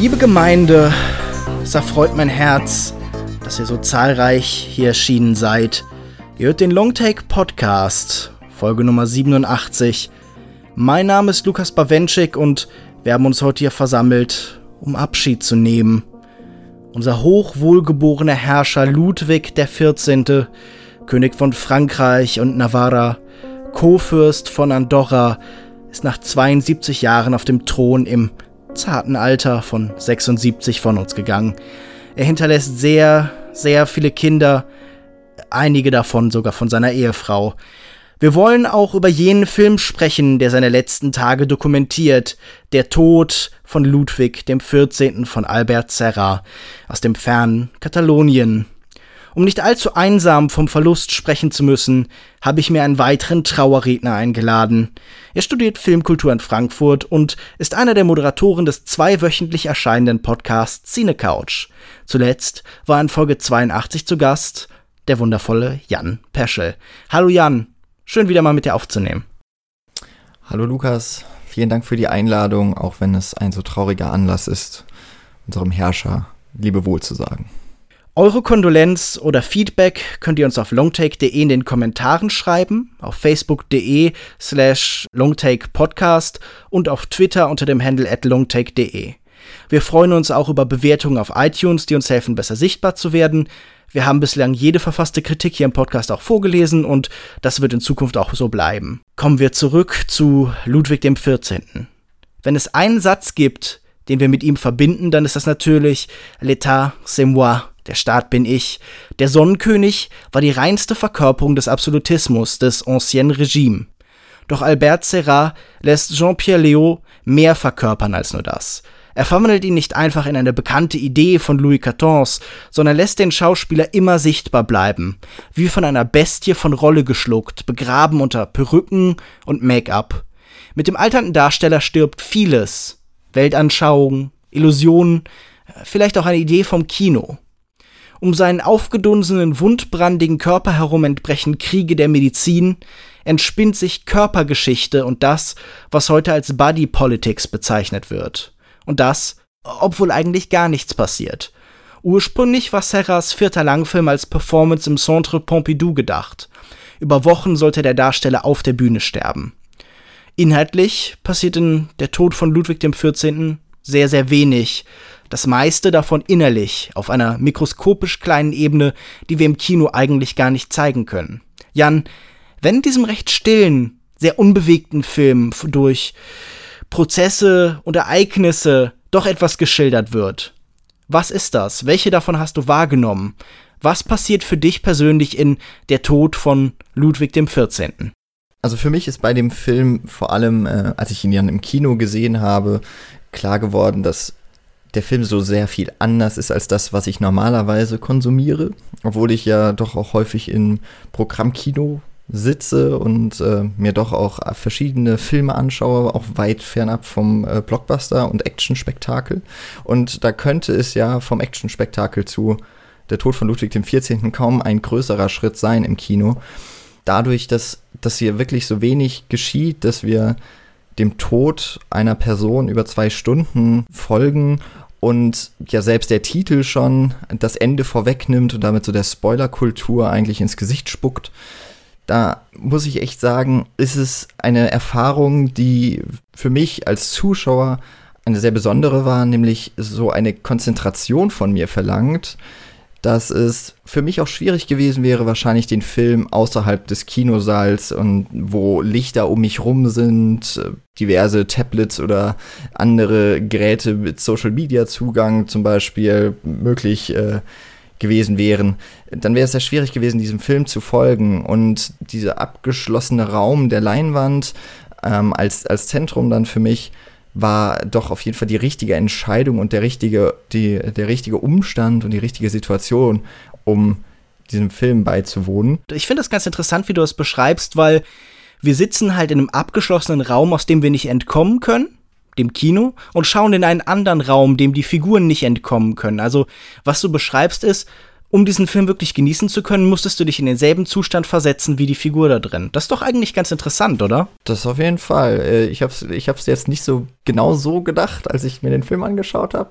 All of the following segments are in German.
Liebe Gemeinde, es erfreut mein Herz, dass ihr so zahlreich hier erschienen seid. Ihr hört den Longtake Podcast, Folge Nummer 87. Mein Name ist Lukas Bawenschik und wir haben uns heute hier versammelt, um Abschied zu nehmen. Unser hochwohlgeborener Herrscher Ludwig XIV., König von Frankreich und Navarra, Co-Fürst von Andorra, ist nach 72 Jahren auf dem Thron im zarten Alter von 76 von uns gegangen. Er hinterlässt sehr, sehr viele Kinder, einige davon sogar von seiner Ehefrau. Wir wollen auch über jenen Film sprechen, der seine letzten Tage dokumentiert, Der Tod von Ludwig XIV. von Albert Serra aus dem fernen Katalonien. Um nicht allzu einsam vom Verlust sprechen zu müssen, habe ich mir einen weiteren Trauerredner eingeladen. Er studiert Filmkultur in Frankfurt und ist einer der Moderatoren des zweiwöchentlich erscheinenden Podcasts Cine Couch. Zuletzt war in Folge 82 zu Gast der wundervolle Jan Peschel. Hallo Jan, schön wieder mal mit dir aufzunehmen. Hallo Lukas, vielen Dank für die Einladung, auch wenn es ein so trauriger Anlass ist, unserem Herrscher Lebewohl zu sagen. Eure Kondolenz oder Feedback könnt ihr uns auf longtake.de in den Kommentaren schreiben, auf facebook.de slash longtakepodcast und auf Twitter unter dem Handle at longtake.de. Wir freuen uns auch über Bewertungen auf iTunes, die uns helfen, besser sichtbar zu werden. Wir haben bislang jede verfasste Kritik hier im Podcast auch vorgelesen und das wird in Zukunft auch so bleiben. Kommen wir zurück zu Ludwig XIV. Wenn es einen Satz gibt, den wir mit ihm verbinden, dann ist das natürlich L'état, c'est moi, der Staat bin ich. Der Sonnenkönig war die reinste Verkörperung des Absolutismus, des Ancien Regime. Doch Albert Serra lässt Jean-Pierre Léaud mehr verkörpern als nur das. Er verwandelt ihn nicht einfach in eine bekannte Idee von Louis XIV, sondern lässt den Schauspieler immer sichtbar bleiben, wie von einer Bestie von Rolle geschluckt, begraben unter Perücken und Make-up. Mit dem alternden Darsteller stirbt vieles. Weltanschauung, Illusionen, vielleicht auch eine Idee vom Kino. Um seinen aufgedunsenen, wundbrandigen Körper herum entbrechen Kriege der Medizin, entspinnt sich Körpergeschichte und das, was heute als Body Politics bezeichnet wird. Und das, obwohl eigentlich gar nichts passiert. Ursprünglich war Serras vierter Langfilm als Performance im Centre Pompidou gedacht. Über Wochen sollte der Darsteller auf der Bühne sterben. Inhaltlich passiert in Der Tod von Ludwig XIV. sehr, sehr wenig, das meiste davon innerlich, auf einer mikroskopisch kleinen Ebene, die wir im Kino eigentlich gar nicht zeigen können. Jan, wenn in diesem recht stillen, sehr unbewegten Film durch Prozesse und Ereignisse doch etwas geschildert wird, was ist das? Welche davon hast du wahrgenommen? Was passiert für dich persönlich in Der Tod von Ludwig XIV.? Also für mich ist bei dem Film vor allem, äh, als ich ihn dann im Kino gesehen habe, klar geworden, dass der Film so sehr viel anders ist als das, was ich normalerweise konsumiere, obwohl ich ja doch auch häufig im Programmkino sitze und äh, mir doch auch verschiedene Filme anschaue, auch weit fernab vom äh, Blockbuster und Actionspektakel. Und da könnte es ja vom Actionspektakel zu Der Tod von Ludwig XIV. kaum ein größerer Schritt sein im Kino. Dadurch, dass, dass hier wirklich so wenig geschieht, dass wir dem Tod einer Person über zwei Stunden folgen und ja selbst der Titel schon das Ende vorwegnimmt und damit so der Spoilerkultur eigentlich ins Gesicht spuckt. Da muss ich echt sagen, ist es eine Erfahrung, die für mich als Zuschauer eine sehr besondere war, nämlich so eine Konzentration von mir verlangt, dass es für mich auch schwierig gewesen wäre, wahrscheinlich den Film außerhalb des Kinosaals und wo Lichter um mich rum sind, diverse Tablets oder andere Geräte mit Social Media Zugang zum Beispiel möglich äh, gewesen wären, dann wäre es sehr schwierig gewesen, diesem Film zu folgen. Und dieser abgeschlossene Raum der Leinwand ähm, als, als Zentrum dann für mich war doch auf jeden Fall die richtige Entscheidung und der richtige, die, der richtige Umstand und die richtige Situation, um diesem Film beizuwohnen. Ich finde das ganz interessant, wie du es beschreibst, weil wir sitzen halt in einem abgeschlossenen Raum, aus dem wir nicht entkommen können, dem Kino, und schauen in einen anderen Raum, dem die Figuren nicht entkommen können. Also, was du beschreibst, ist, um diesen Film wirklich genießen zu können, musstest du dich in denselben Zustand versetzen wie die Figur da drin. Das ist doch eigentlich ganz interessant, oder? Das auf jeden Fall. Äh, ich habe es ich hab's jetzt nicht so genau so gedacht, als ich mir den Film angeschaut habe,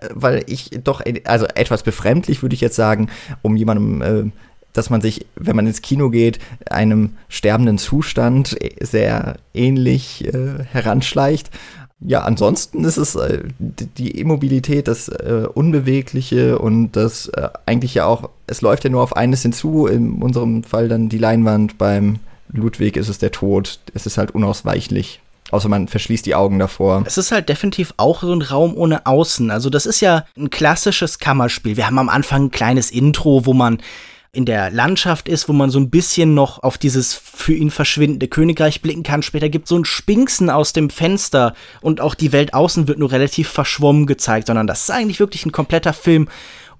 äh, weil ich doch, also etwas befremdlich würde ich jetzt sagen, um jemandem äh, dass man sich, wenn man ins Kino geht, einem sterbenden Zustand sehr ähnlich äh, heranschleicht. Ja, ansonsten ist es äh, die Immobilität, das äh, Unbewegliche und das äh, eigentlich ja auch, es läuft ja nur auf eines hinzu, in unserem Fall dann die Leinwand, beim Ludwig ist es der Tod, es ist halt unausweichlich. Außer man verschließt die Augen davor. Es ist halt definitiv auch so ein Raum ohne Außen. Also das ist ja ein klassisches Kammerspiel. Wir haben am Anfang ein kleines Intro, wo man in der Landschaft ist, wo man so ein bisschen noch auf dieses für ihn verschwindende Königreich blicken kann. Später gibt es so ein Spinksen aus dem Fenster und auch die Welt außen wird nur relativ verschwommen gezeigt, sondern das ist eigentlich wirklich ein kompletter Film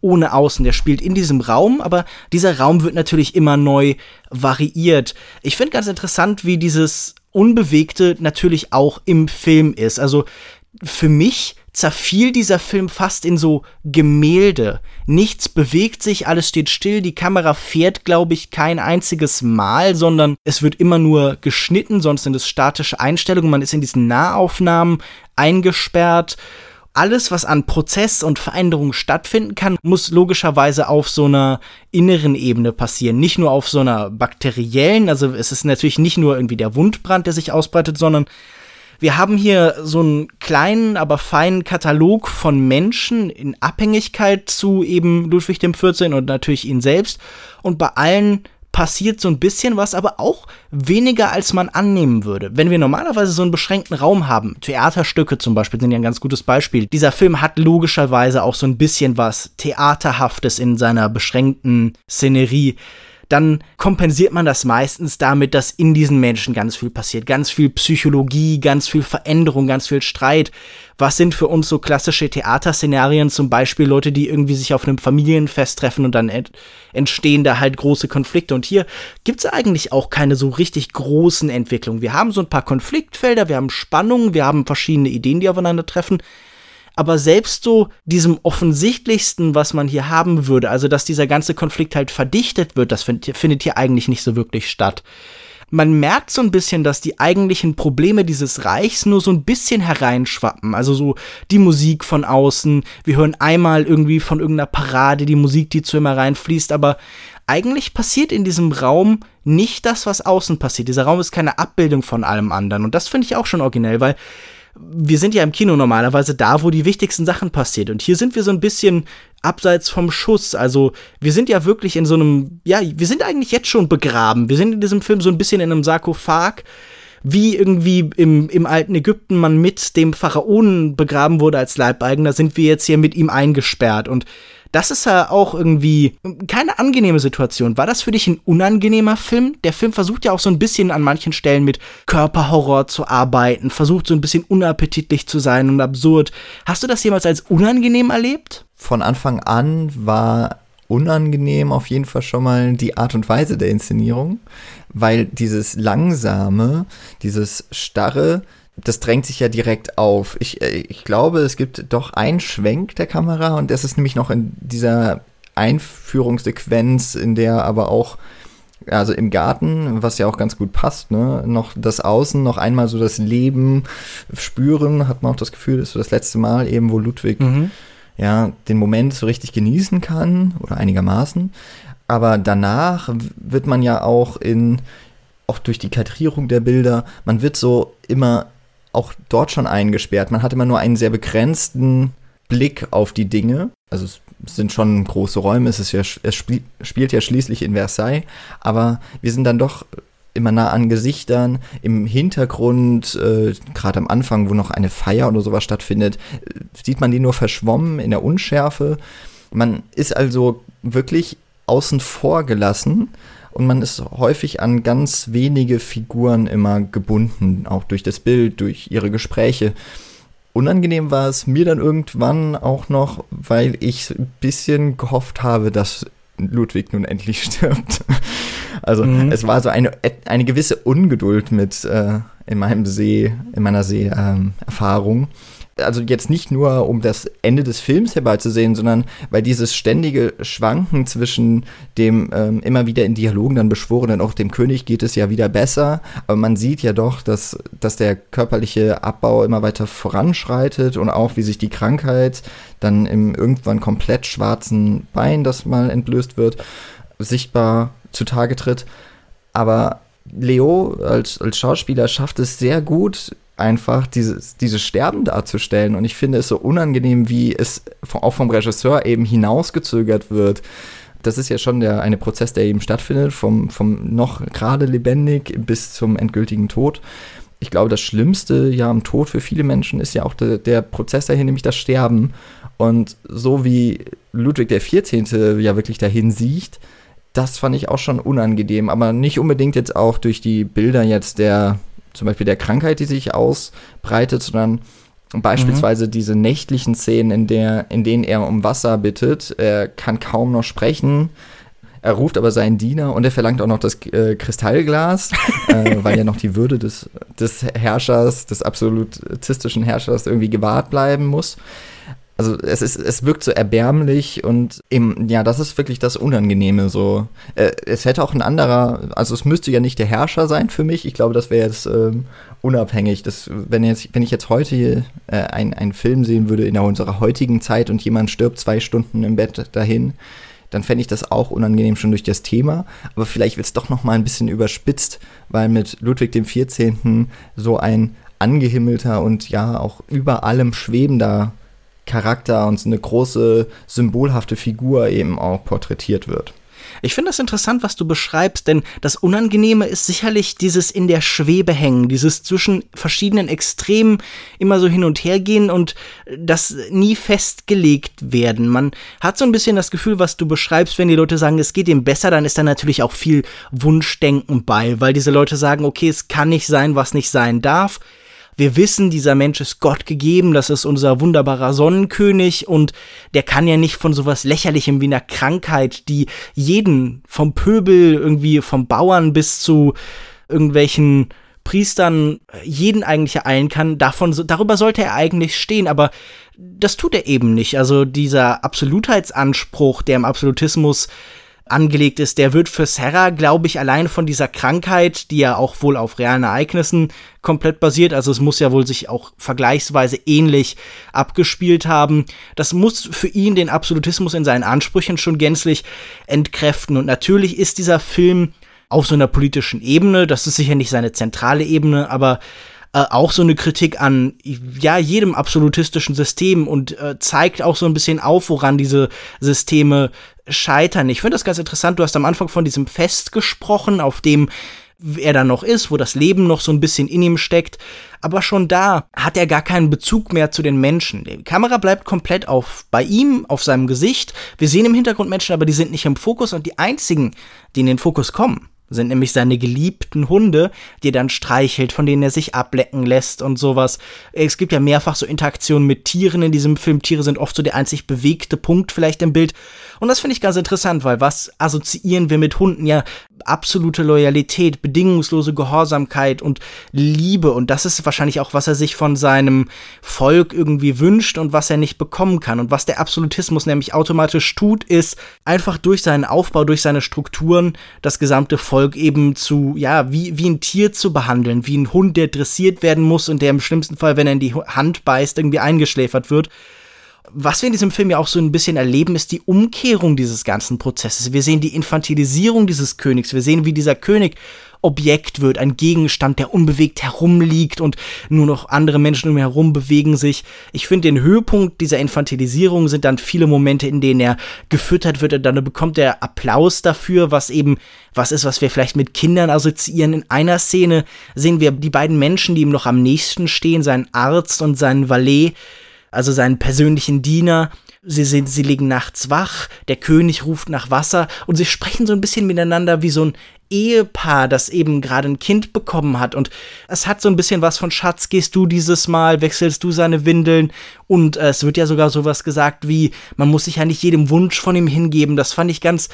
ohne Außen. Der spielt in diesem Raum, aber dieser Raum wird natürlich immer neu variiert. Ich finde ganz interessant, wie dieses Unbewegte natürlich auch im Film ist. Also für mich zerfiel dieser Film fast in so Gemälde. Nichts bewegt sich, alles steht still, die Kamera fährt, glaube ich, kein einziges Mal, sondern es wird immer nur geschnitten, sonst sind es statische Einstellungen, man ist in diesen Nahaufnahmen eingesperrt. Alles, was an Prozess und Veränderung stattfinden kann, muss logischerweise auf so einer inneren Ebene passieren. Nicht nur auf so einer bakteriellen, also es ist natürlich nicht nur irgendwie der Wundbrand, der sich ausbreitet, sondern wir haben hier so einen kleinen, aber feinen Katalog von Menschen in Abhängigkeit zu eben Ludwig XIV. und natürlich ihn selbst. Und bei allen passiert so ein bisschen was, aber auch weniger, als man annehmen würde. Wenn wir normalerweise so einen beschränkten Raum haben, Theaterstücke zum Beispiel sind ja ein ganz gutes Beispiel. Dieser Film hat logischerweise auch so ein bisschen was Theaterhaftes in seiner beschränkten Szenerie dann kompensiert man das meistens damit, dass in diesen Menschen ganz viel passiert. Ganz viel Psychologie, ganz viel Veränderung, ganz viel Streit. Was sind für uns so klassische Theaterszenarien? Zum Beispiel Leute, die irgendwie sich auf einem Familienfest treffen und dann ent entstehen da halt große Konflikte. Und hier gibt es eigentlich auch keine so richtig großen Entwicklungen. Wir haben so ein paar Konfliktfelder, wir haben Spannungen, wir haben verschiedene Ideen, die aufeinandertreffen aber selbst so diesem offensichtlichsten, was man hier haben würde, also dass dieser ganze Konflikt halt verdichtet wird, das find, findet hier eigentlich nicht so wirklich statt. Man merkt so ein bisschen, dass die eigentlichen Probleme dieses Reichs nur so ein bisschen hereinschwappen. Also so die Musik von außen. Wir hören einmal irgendwie von irgendeiner Parade die Musik, die zu immer reinfließt, aber eigentlich passiert in diesem Raum nicht das, was außen passiert. Dieser Raum ist keine Abbildung von allem anderen. Und das finde ich auch schon originell, weil wir sind ja im Kino normalerweise da, wo die wichtigsten Sachen passieren. Und hier sind wir so ein bisschen abseits vom Schuss. Also wir sind ja wirklich in so einem, ja, wir sind eigentlich jetzt schon begraben. Wir sind in diesem Film so ein bisschen in einem Sarkophag wie irgendwie im, im alten Ägypten man mit dem Pharaonen begraben wurde als Leibeigener, sind wir jetzt hier mit ihm eingesperrt. Und das ist ja auch irgendwie keine angenehme Situation. War das für dich ein unangenehmer Film? Der Film versucht ja auch so ein bisschen an manchen Stellen mit Körperhorror zu arbeiten, versucht so ein bisschen unappetitlich zu sein und absurd. Hast du das jemals als unangenehm erlebt? Von Anfang an war unangenehm auf jeden Fall schon mal die Art und Weise der Inszenierung, weil dieses langsame, dieses starre, das drängt sich ja direkt auf. Ich, äh, ich glaube, es gibt doch einen Schwenk der Kamera und das ist nämlich noch in dieser Einführungssequenz, in der aber auch, also im Garten, was ja auch ganz gut passt, ne, noch das Außen, noch einmal so das Leben spüren, hat man auch das Gefühl, das ist so das letzte Mal eben, wo Ludwig mhm. ja den Moment so richtig genießen kann oder einigermaßen. Aber danach wird man ja auch in, auch durch die Kadrierung der Bilder, man wird so immer auch dort schon eingesperrt. Man hat immer nur einen sehr begrenzten Blick auf die Dinge. Also es sind schon große Räume, es, ist ja, es spiel, spielt ja schließlich in Versailles, aber wir sind dann doch immer nah an Gesichtern. Im Hintergrund, äh, gerade am Anfang, wo noch eine Feier oder sowas stattfindet, äh, sieht man die nur verschwommen in der Unschärfe. Man ist also wirklich außen vor gelassen und man ist häufig an ganz wenige Figuren immer gebunden, auch durch das Bild, durch ihre Gespräche. Unangenehm war es mir dann irgendwann auch noch, weil ich ein bisschen gehofft habe, dass Ludwig nun endlich stirbt. Also mhm. es war so eine, eine gewisse Ungeduld mit äh, in meinem See, in meiner Seherfahrung. Ähm, also jetzt nicht nur, um das Ende des Films herbeizusehen, sondern weil dieses ständige Schwanken zwischen dem ähm, immer wieder in Dialogen dann beschworenen, auch dem König geht es ja wieder besser, aber man sieht ja doch, dass, dass der körperliche Abbau immer weiter voranschreitet und auch wie sich die Krankheit dann im irgendwann komplett schwarzen Bein, das mal entblößt wird, sichtbar zutage tritt. Aber Leo als, als Schauspieler schafft es sehr gut, einfach dieses, dieses Sterben darzustellen. Und ich finde es so unangenehm, wie es auch vom Regisseur eben hinausgezögert wird. Das ist ja schon der eine Prozess, der eben stattfindet, vom, vom noch gerade lebendig bis zum endgültigen Tod. Ich glaube, das Schlimmste ja am Tod für viele Menschen ist ja auch der, der Prozess dahin, nämlich das Sterben. Und so wie Ludwig XIV. ja wirklich dahin sieht, das fand ich auch schon unangenehm, aber nicht unbedingt jetzt auch durch die Bilder jetzt der zum Beispiel der Krankheit, die sich ausbreitet, sondern beispielsweise mhm. diese nächtlichen Szenen, in, der, in denen er um Wasser bittet. Er kann kaum noch sprechen. Er ruft aber seinen Diener und er verlangt auch noch das äh, Kristallglas, äh, weil ja noch die Würde des, des Herrschers, des absolutistischen Herrschers irgendwie gewahrt bleiben muss. Also es ist, es wirkt so erbärmlich und eben, ja, das ist wirklich das Unangenehme so. Äh, es hätte auch ein anderer, also es müsste ja nicht der Herrscher sein für mich. Ich glaube, das wäre jetzt ähm, unabhängig. Das, wenn, jetzt, wenn ich jetzt heute äh, einen Film sehen würde in unserer heutigen Zeit und jemand stirbt zwei Stunden im Bett dahin, dann fände ich das auch unangenehm schon durch das Thema. Aber vielleicht wird es doch noch mal ein bisschen überspitzt, weil mit Ludwig dem 14. so ein angehimmelter und ja auch über allem schwebender Charakter und eine große symbolhafte Figur eben auch porträtiert wird. Ich finde das interessant, was du beschreibst, denn das Unangenehme ist sicherlich dieses in der Schwebe hängen, dieses zwischen verschiedenen Extremen immer so hin und her gehen und das nie festgelegt werden. Man hat so ein bisschen das Gefühl, was du beschreibst, wenn die Leute sagen, es geht ihm besser, dann ist da natürlich auch viel Wunschdenken bei, weil diese Leute sagen, okay, es kann nicht sein, was nicht sein darf wir wissen, dieser Mensch ist Gott gegeben, das ist unser wunderbarer Sonnenkönig und der kann ja nicht von sowas lächerlichem wie einer Krankheit, die jeden vom Pöbel irgendwie vom Bauern bis zu irgendwelchen Priestern jeden eigentlich ereilen kann, davon darüber sollte er eigentlich stehen, aber das tut er eben nicht. Also dieser Absolutheitsanspruch, der im Absolutismus angelegt ist, der wird für Sarah, glaube ich, allein von dieser Krankheit, die ja auch wohl auf realen Ereignissen komplett basiert, also es muss ja wohl sich auch vergleichsweise ähnlich abgespielt haben, das muss für ihn den Absolutismus in seinen Ansprüchen schon gänzlich entkräften. Und natürlich ist dieser Film auf so einer politischen Ebene, das ist sicher nicht seine zentrale Ebene, aber äh, auch so eine Kritik an ja jedem absolutistischen System und äh, zeigt auch so ein bisschen auf, woran diese Systeme scheitern. Ich finde das ganz interessant. Du hast am Anfang von diesem Fest gesprochen, auf dem er da noch ist, wo das Leben noch so ein bisschen in ihm steckt. Aber schon da hat er gar keinen Bezug mehr zu den Menschen. Die Kamera bleibt komplett auf bei ihm, auf seinem Gesicht. Wir sehen im Hintergrund Menschen, aber die sind nicht im Fokus und die einzigen, die in den Fokus kommen, sind nämlich seine geliebten Hunde, die er dann streichelt, von denen er sich ablecken lässt und sowas. Es gibt ja mehrfach so Interaktionen mit Tieren in diesem Film. Tiere sind oft so der einzig bewegte Punkt vielleicht im Bild. Und das finde ich ganz interessant, weil was assoziieren wir mit Hunden? Ja, absolute Loyalität, bedingungslose Gehorsamkeit und Liebe. Und das ist wahrscheinlich auch, was er sich von seinem Volk irgendwie wünscht und was er nicht bekommen kann. Und was der Absolutismus nämlich automatisch tut, ist einfach durch seinen Aufbau, durch seine Strukturen das gesamte Volk eben zu, ja, wie, wie ein Tier zu behandeln, wie ein Hund, der dressiert werden muss und der im schlimmsten Fall, wenn er in die Hand beißt, irgendwie eingeschläfert wird was wir in diesem Film ja auch so ein bisschen erleben, ist die Umkehrung dieses ganzen Prozesses. Wir sehen die Infantilisierung dieses Königs. Wir sehen, wie dieser König Objekt wird, ein Gegenstand, der unbewegt herumliegt und nur noch andere Menschen um ihn herum bewegen sich. Ich finde, den Höhepunkt dieser Infantilisierung sind dann viele Momente, in denen er gefüttert wird und dann bekommt er Applaus dafür, was eben was ist, was wir vielleicht mit Kindern assoziieren. In einer Szene sehen wir die beiden Menschen, die ihm noch am nächsten stehen, seinen Arzt und seinen Valet, also seinen persönlichen Diener. Sie sind, sie liegen nachts wach, der König ruft nach Wasser und sie sprechen so ein bisschen miteinander wie so ein Ehepaar, das eben gerade ein Kind bekommen hat. Und es hat so ein bisschen was von Schatz, gehst du dieses Mal, wechselst du seine Windeln. Und äh, es wird ja sogar sowas gesagt wie, man muss sich ja nicht jedem Wunsch von ihm hingeben. Das fand ich ganz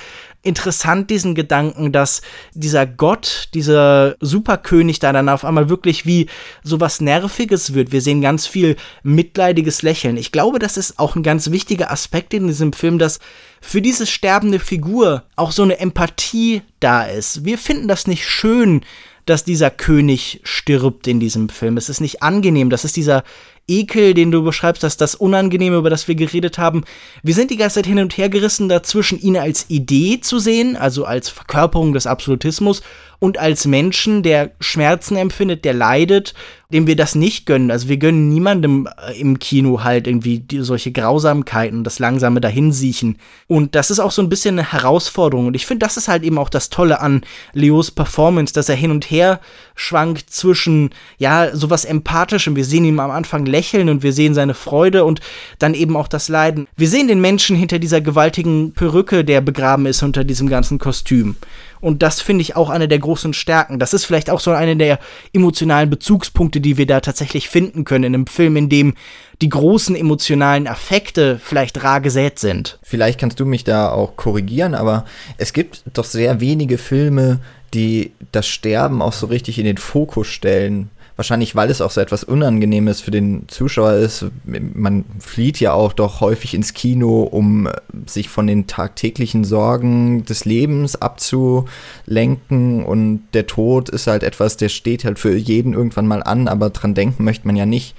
interessant, diesen Gedanken, dass dieser Gott, dieser Superkönig da dann auf einmal wirklich wie sowas Nerviges wird. Wir sehen ganz viel mitleidiges Lächeln. Ich glaube, das ist auch ein ganz wichtiger Aspekt in diesem Film, dass für diese sterbende Figur auch so eine Empathie da ist. Wir finden das nicht schön, dass dieser König stirbt in diesem Film. Es ist nicht angenehm. Das ist dieser Ekel, den du beschreibst, dass das Unangenehme, über das wir geredet haben. Wir sind die ganze Zeit hin und her gerissen dazwischen, ihn als Idee zu sehen, also als Verkörperung des Absolutismus und als Menschen, der Schmerzen empfindet, der leidet, dem wir das nicht gönnen. Also wir gönnen niemandem äh, im Kino halt irgendwie die, solche Grausamkeiten, das langsame Dahinsiechen. Und das ist auch so ein bisschen eine Herausforderung. Und ich finde, das ist halt eben auch das Tolle an Leos Performance, dass er hin und her schwankt zwischen, ja, sowas Empathischem. Wir sehen ihn am Anfang lächeln und wir sehen seine Freude und dann eben auch das Leiden. Wir sehen den Menschen hinter dieser gewaltigen Perücke, der begraben ist unter diesem ganzen Kostüm. Und das finde ich auch eine der großen Stärken. Das ist vielleicht auch so eine der emotionalen Bezugspunkte, die wir da tatsächlich finden können in einem Film, in dem die großen emotionalen Affekte vielleicht rar gesät sind. Vielleicht kannst du mich da auch korrigieren, aber es gibt doch sehr wenige Filme, die das Sterben auch so richtig in den Fokus stellen wahrscheinlich, weil es auch so etwas Unangenehmes für den Zuschauer ist. Man flieht ja auch doch häufig ins Kino, um sich von den tagtäglichen Sorgen des Lebens abzulenken. Und der Tod ist halt etwas, der steht halt für jeden irgendwann mal an, aber dran denken möchte man ja nicht.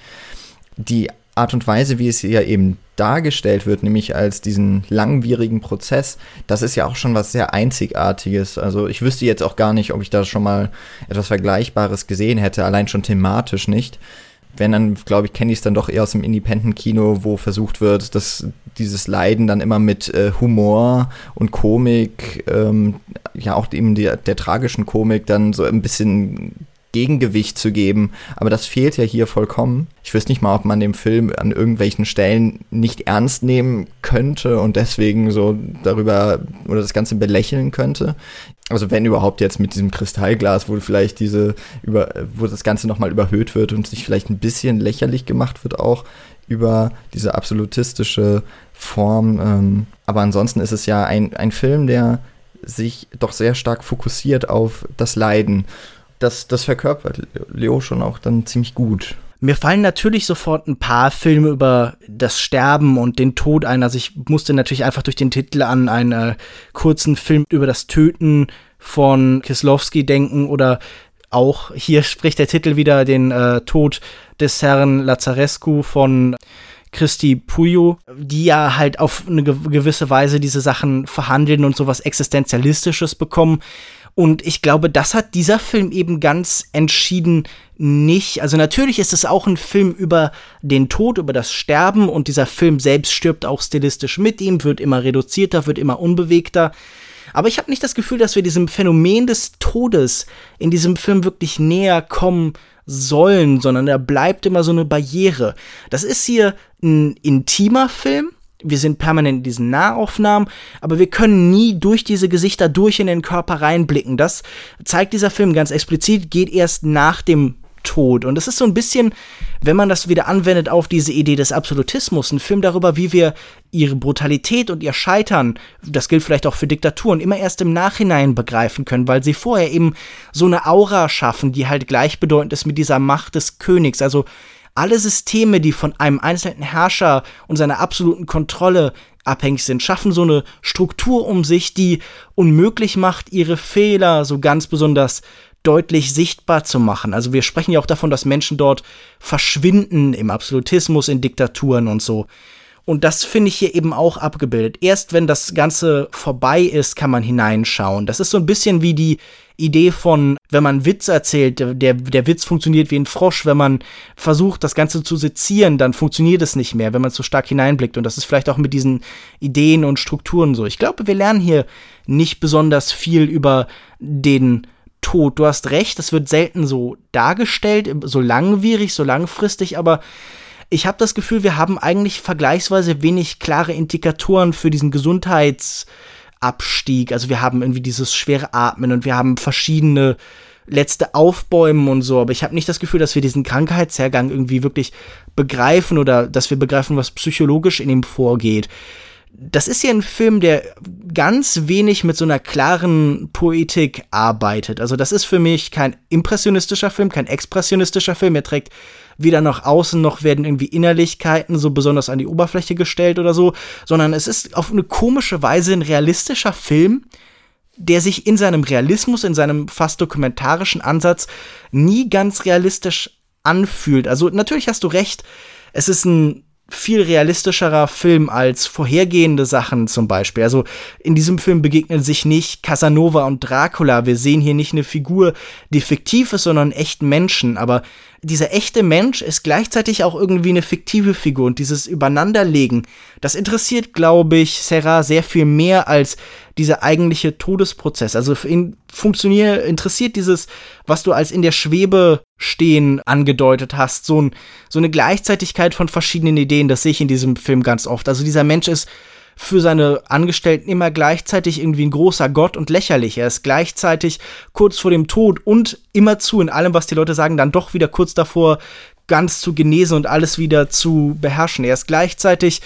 Die Art und Weise, wie es ja eben dargestellt wird, nämlich als diesen langwierigen Prozess, das ist ja auch schon was sehr Einzigartiges. Also ich wüsste jetzt auch gar nicht, ob ich da schon mal etwas Vergleichbares gesehen hätte, allein schon thematisch nicht. Wenn dann, glaube ich, kenne ich es dann doch eher aus dem Independent-Kino, wo versucht wird, dass dieses Leiden dann immer mit äh, Humor und Komik, ähm, ja auch eben der, der tragischen Komik dann so ein bisschen Gegengewicht zu geben. Aber das fehlt ja hier vollkommen. Ich wüsste nicht mal, ob man den Film an irgendwelchen Stellen nicht ernst nehmen könnte und deswegen so darüber oder das Ganze belächeln könnte. Also wenn überhaupt jetzt mit diesem Kristallglas, wo vielleicht diese über, wo das Ganze nochmal überhöht wird und sich vielleicht ein bisschen lächerlich gemacht wird auch über diese absolutistische Form. Ähm, aber ansonsten ist es ja ein, ein Film, der sich doch sehr stark fokussiert auf das Leiden das, das verkörpert Leo schon auch dann ziemlich gut. Mir fallen natürlich sofort ein paar Filme über das Sterben und den Tod ein. Also ich musste natürlich einfach durch den Titel an einen äh, kurzen Film über das Töten von Kislowski denken oder auch hier spricht der Titel wieder den äh, Tod des Herrn Lazarescu von Christi Puyo, die ja halt auf eine gewisse Weise diese Sachen verhandeln und sowas Existenzialistisches bekommen. Und ich glaube, das hat dieser Film eben ganz entschieden nicht. Also natürlich ist es auch ein Film über den Tod, über das Sterben und dieser Film selbst stirbt auch stilistisch mit ihm, wird immer reduzierter, wird immer unbewegter. Aber ich habe nicht das Gefühl, dass wir diesem Phänomen des Todes in diesem Film wirklich näher kommen sollen, sondern er bleibt immer so eine Barriere. Das ist hier ein intimer Film, wir sind permanent in diesen Nahaufnahmen, aber wir können nie durch diese Gesichter durch in den Körper reinblicken. Das zeigt dieser Film ganz explizit, geht erst nach dem Tod. Und es ist so ein bisschen, wenn man das wieder anwendet auf diese Idee des Absolutismus, ein Film darüber, wie wir ihre Brutalität und ihr Scheitern, das gilt vielleicht auch für Diktaturen, immer erst im Nachhinein begreifen können, weil sie vorher eben so eine Aura schaffen, die halt gleichbedeutend ist mit dieser Macht des Königs. Also alle Systeme, die von einem einzelnen Herrscher und seiner absoluten Kontrolle abhängig sind, schaffen so eine Struktur um sich, die unmöglich macht, ihre Fehler so ganz besonders deutlich sichtbar zu machen. Also wir sprechen ja auch davon, dass Menschen dort verschwinden im Absolutismus, in Diktaturen und so. Und das finde ich hier eben auch abgebildet. Erst wenn das Ganze vorbei ist, kann man hineinschauen. Das ist so ein bisschen wie die Idee von, wenn man Witz erzählt, der, der Witz funktioniert wie ein Frosch. Wenn man versucht, das Ganze zu sezieren, dann funktioniert es nicht mehr, wenn man zu stark hineinblickt. Und das ist vielleicht auch mit diesen Ideen und Strukturen so. Ich glaube, wir lernen hier nicht besonders viel über den Tod. Du hast recht, es wird selten so dargestellt, so langwierig, so langfristig, aber ich habe das Gefühl, wir haben eigentlich vergleichsweise wenig klare Indikatoren für diesen Gesundheitsabstieg. Also wir haben irgendwie dieses schwere Atmen und wir haben verschiedene letzte Aufbäumen und so, aber ich habe nicht das Gefühl, dass wir diesen Krankheitshergang irgendwie wirklich begreifen oder dass wir begreifen, was psychologisch in ihm vorgeht. das ist ja ein Film, der ganz wenig mit so einer klaren Poetik arbeitet. Also das ist für mich kein impressionistischer Film, kein expressionistischer Film. Er trägt weder nach außen noch werden irgendwie Innerlichkeiten so besonders an die Oberfläche gestellt oder so, sondern es ist auf eine komische Weise ein realistischer Film, der sich in seinem Realismus, in seinem fast dokumentarischen Ansatz nie ganz realistisch anfühlt. Also natürlich hast du recht, es ist ein viel realistischerer Film als vorhergehende Sachen zum Beispiel. Also in diesem Film begegnen sich nicht Casanova und Dracula. Wir sehen hier nicht eine Figur, die fiktiv ist, sondern echten Menschen. Aber dieser echte Mensch ist gleichzeitig auch irgendwie eine fiktive Figur und dieses Übereinanderlegen, das interessiert, glaube ich, Serra sehr viel mehr als dieser eigentliche Todesprozess. Also für ihn funktioniert, interessiert dieses, was du als in der Schwebe stehen angedeutet hast, so, ein, so eine Gleichzeitigkeit von verschiedenen Ideen, das sehe ich in diesem Film ganz oft. Also dieser Mensch ist für seine Angestellten immer gleichzeitig irgendwie ein großer Gott und lächerlich. Er ist gleichzeitig kurz vor dem Tod und immerzu in allem, was die Leute sagen, dann doch wieder kurz davor, ganz zu genesen und alles wieder zu beherrschen. Er ist gleichzeitig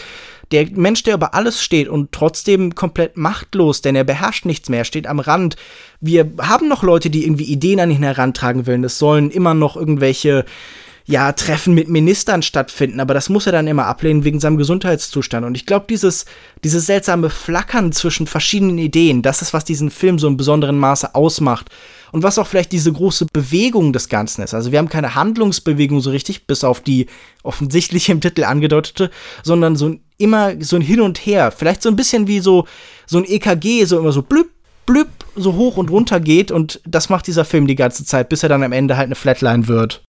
der Mensch, der über alles steht und trotzdem komplett machtlos, denn er beherrscht nichts mehr, steht am Rand. Wir haben noch Leute, die irgendwie Ideen an ihn herantragen wollen. Es sollen immer noch irgendwelche ja, Treffen mit Ministern stattfinden, aber das muss er dann immer ablehnen wegen seinem Gesundheitszustand. Und ich glaube, dieses, dieses seltsame Flackern zwischen verschiedenen Ideen, das ist, was diesen Film so im besonderen Maße ausmacht. Und was auch vielleicht diese große Bewegung des Ganzen ist. Also wir haben keine Handlungsbewegung so richtig, bis auf die offensichtlich im Titel angedeutete, sondern so ein, immer so ein Hin und Her. Vielleicht so ein bisschen wie so, so ein EKG, so immer so blüpp, blüpp, so hoch und runter geht. Und das macht dieser Film die ganze Zeit, bis er dann am Ende halt eine Flatline wird.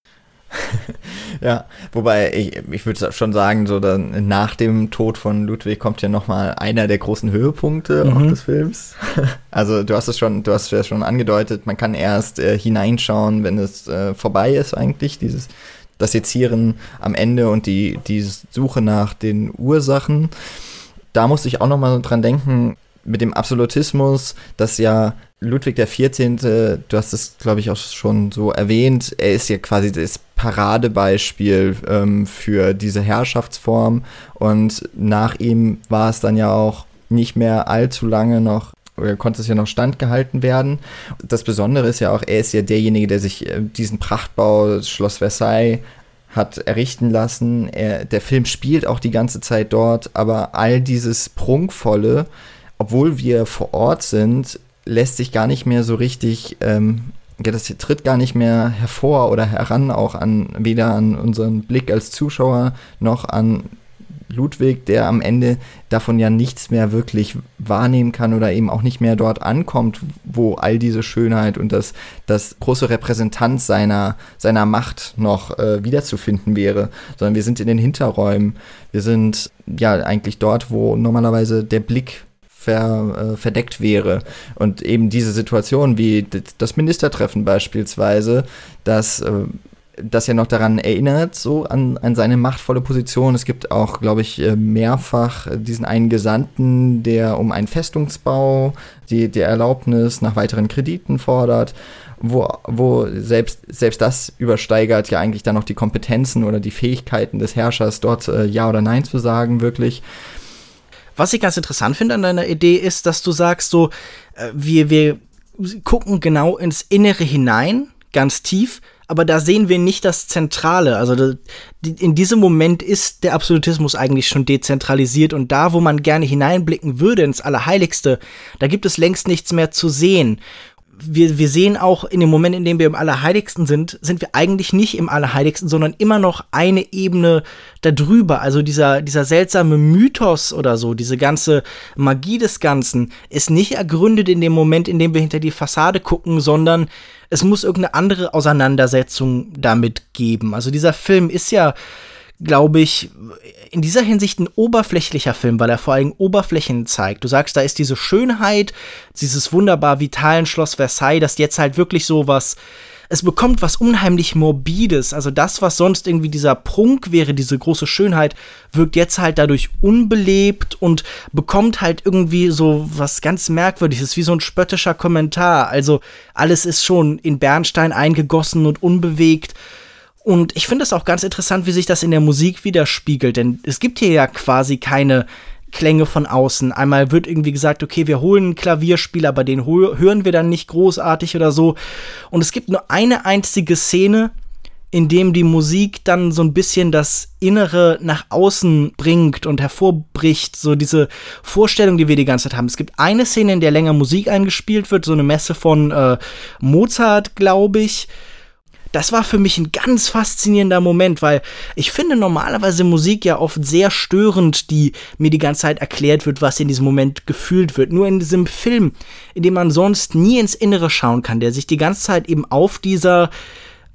ja, wobei ich, ich würde schon sagen, so dann nach dem Tod von Ludwig kommt ja noch mal einer der großen Höhepunkte mhm. auch des Films. Also du hast es schon, du hast es ja schon angedeutet, man kann erst äh, hineinschauen, wenn es äh, vorbei ist eigentlich, dieses das Sezieren am Ende und die, die Suche nach den Ursachen. Da musste ich auch noch mal dran denken, mit dem Absolutismus, dass ja Ludwig XIV., du hast es, glaube ich, auch schon so erwähnt, er ist ja quasi das Paradebeispiel ähm, für diese Herrschaftsform und nach ihm war es dann ja auch nicht mehr allzu lange noch oder konnte es ja noch standgehalten werden. Das Besondere ist ja auch, er ist ja derjenige, der sich äh, diesen Prachtbau Schloss Versailles hat errichten lassen. Er, der Film spielt auch die ganze Zeit dort, aber all dieses Prunkvolle, obwohl wir vor Ort sind, lässt sich gar nicht mehr so richtig, ähm, das tritt gar nicht mehr hervor oder heran, auch an weder an unseren Blick als Zuschauer noch an Ludwig, der am Ende davon ja nichts mehr wirklich wahrnehmen kann oder eben auch nicht mehr dort ankommt, wo all diese Schönheit und das, das große Repräsentanz seiner, seiner Macht noch äh, wiederzufinden wäre, sondern wir sind in den Hinterräumen. Wir sind ja eigentlich dort, wo normalerweise der Blick ver, äh, verdeckt wäre. Und eben diese Situation wie das Ministertreffen beispielsweise, das äh, das ja noch daran erinnert, so an, an seine machtvolle Position. Es gibt auch, glaube ich, äh, mehrfach diesen einen Gesandten, der um einen Festungsbau die, die Erlaubnis nach weiteren Krediten fordert, wo, wo selbst, selbst das übersteigert ja eigentlich dann noch die Kompetenzen oder die Fähigkeiten des Herrschers, dort äh, Ja oder Nein zu sagen, wirklich. Was ich ganz interessant finde an deiner Idee ist, dass du sagst, so, äh, wir, wir gucken genau ins Innere hinein, ganz tief, aber da sehen wir nicht das Zentrale. Also in diesem Moment ist der Absolutismus eigentlich schon dezentralisiert und da, wo man gerne hineinblicken würde ins Allerheiligste, da gibt es längst nichts mehr zu sehen wir, wir sehen auch in dem Moment, in dem wir im Allerheiligsten sind, sind wir eigentlich nicht im Allerheiligsten, sondern immer noch eine Ebene darüber. Also dieser, dieser seltsame Mythos oder so, diese ganze Magie des Ganzen ist nicht ergründet in dem Moment, in dem wir hinter die Fassade gucken, sondern es muss irgendeine andere Auseinandersetzung damit geben. Also dieser Film ist ja glaube ich, in dieser Hinsicht ein oberflächlicher Film, weil er vor allem Oberflächen zeigt. Du sagst, da ist diese Schönheit, dieses wunderbar vitalen Schloss Versailles, das jetzt halt wirklich so was, es bekommt was unheimlich Morbides. Also das, was sonst irgendwie dieser Prunk wäre, diese große Schönheit, wirkt jetzt halt dadurch unbelebt und bekommt halt irgendwie so was ganz Merkwürdiges, wie so ein spöttischer Kommentar. Also alles ist schon in Bernstein eingegossen und unbewegt. Und ich finde es auch ganz interessant, wie sich das in der Musik widerspiegelt, denn es gibt hier ja quasi keine Klänge von außen. Einmal wird irgendwie gesagt, okay, wir holen einen Klavierspieler, aber den hören wir dann nicht großartig oder so. Und es gibt nur eine einzige Szene, in dem die Musik dann so ein bisschen das Innere nach außen bringt und hervorbricht, so diese Vorstellung, die wir die ganze Zeit haben. Es gibt eine Szene, in der länger Musik eingespielt wird, so eine Messe von äh, Mozart, glaube ich. Das war für mich ein ganz faszinierender Moment, weil ich finde normalerweise Musik ja oft sehr störend, die mir die ganze Zeit erklärt wird, was in diesem Moment gefühlt wird. Nur in diesem Film, in dem man sonst nie ins Innere schauen kann, der sich die ganze Zeit eben auf dieser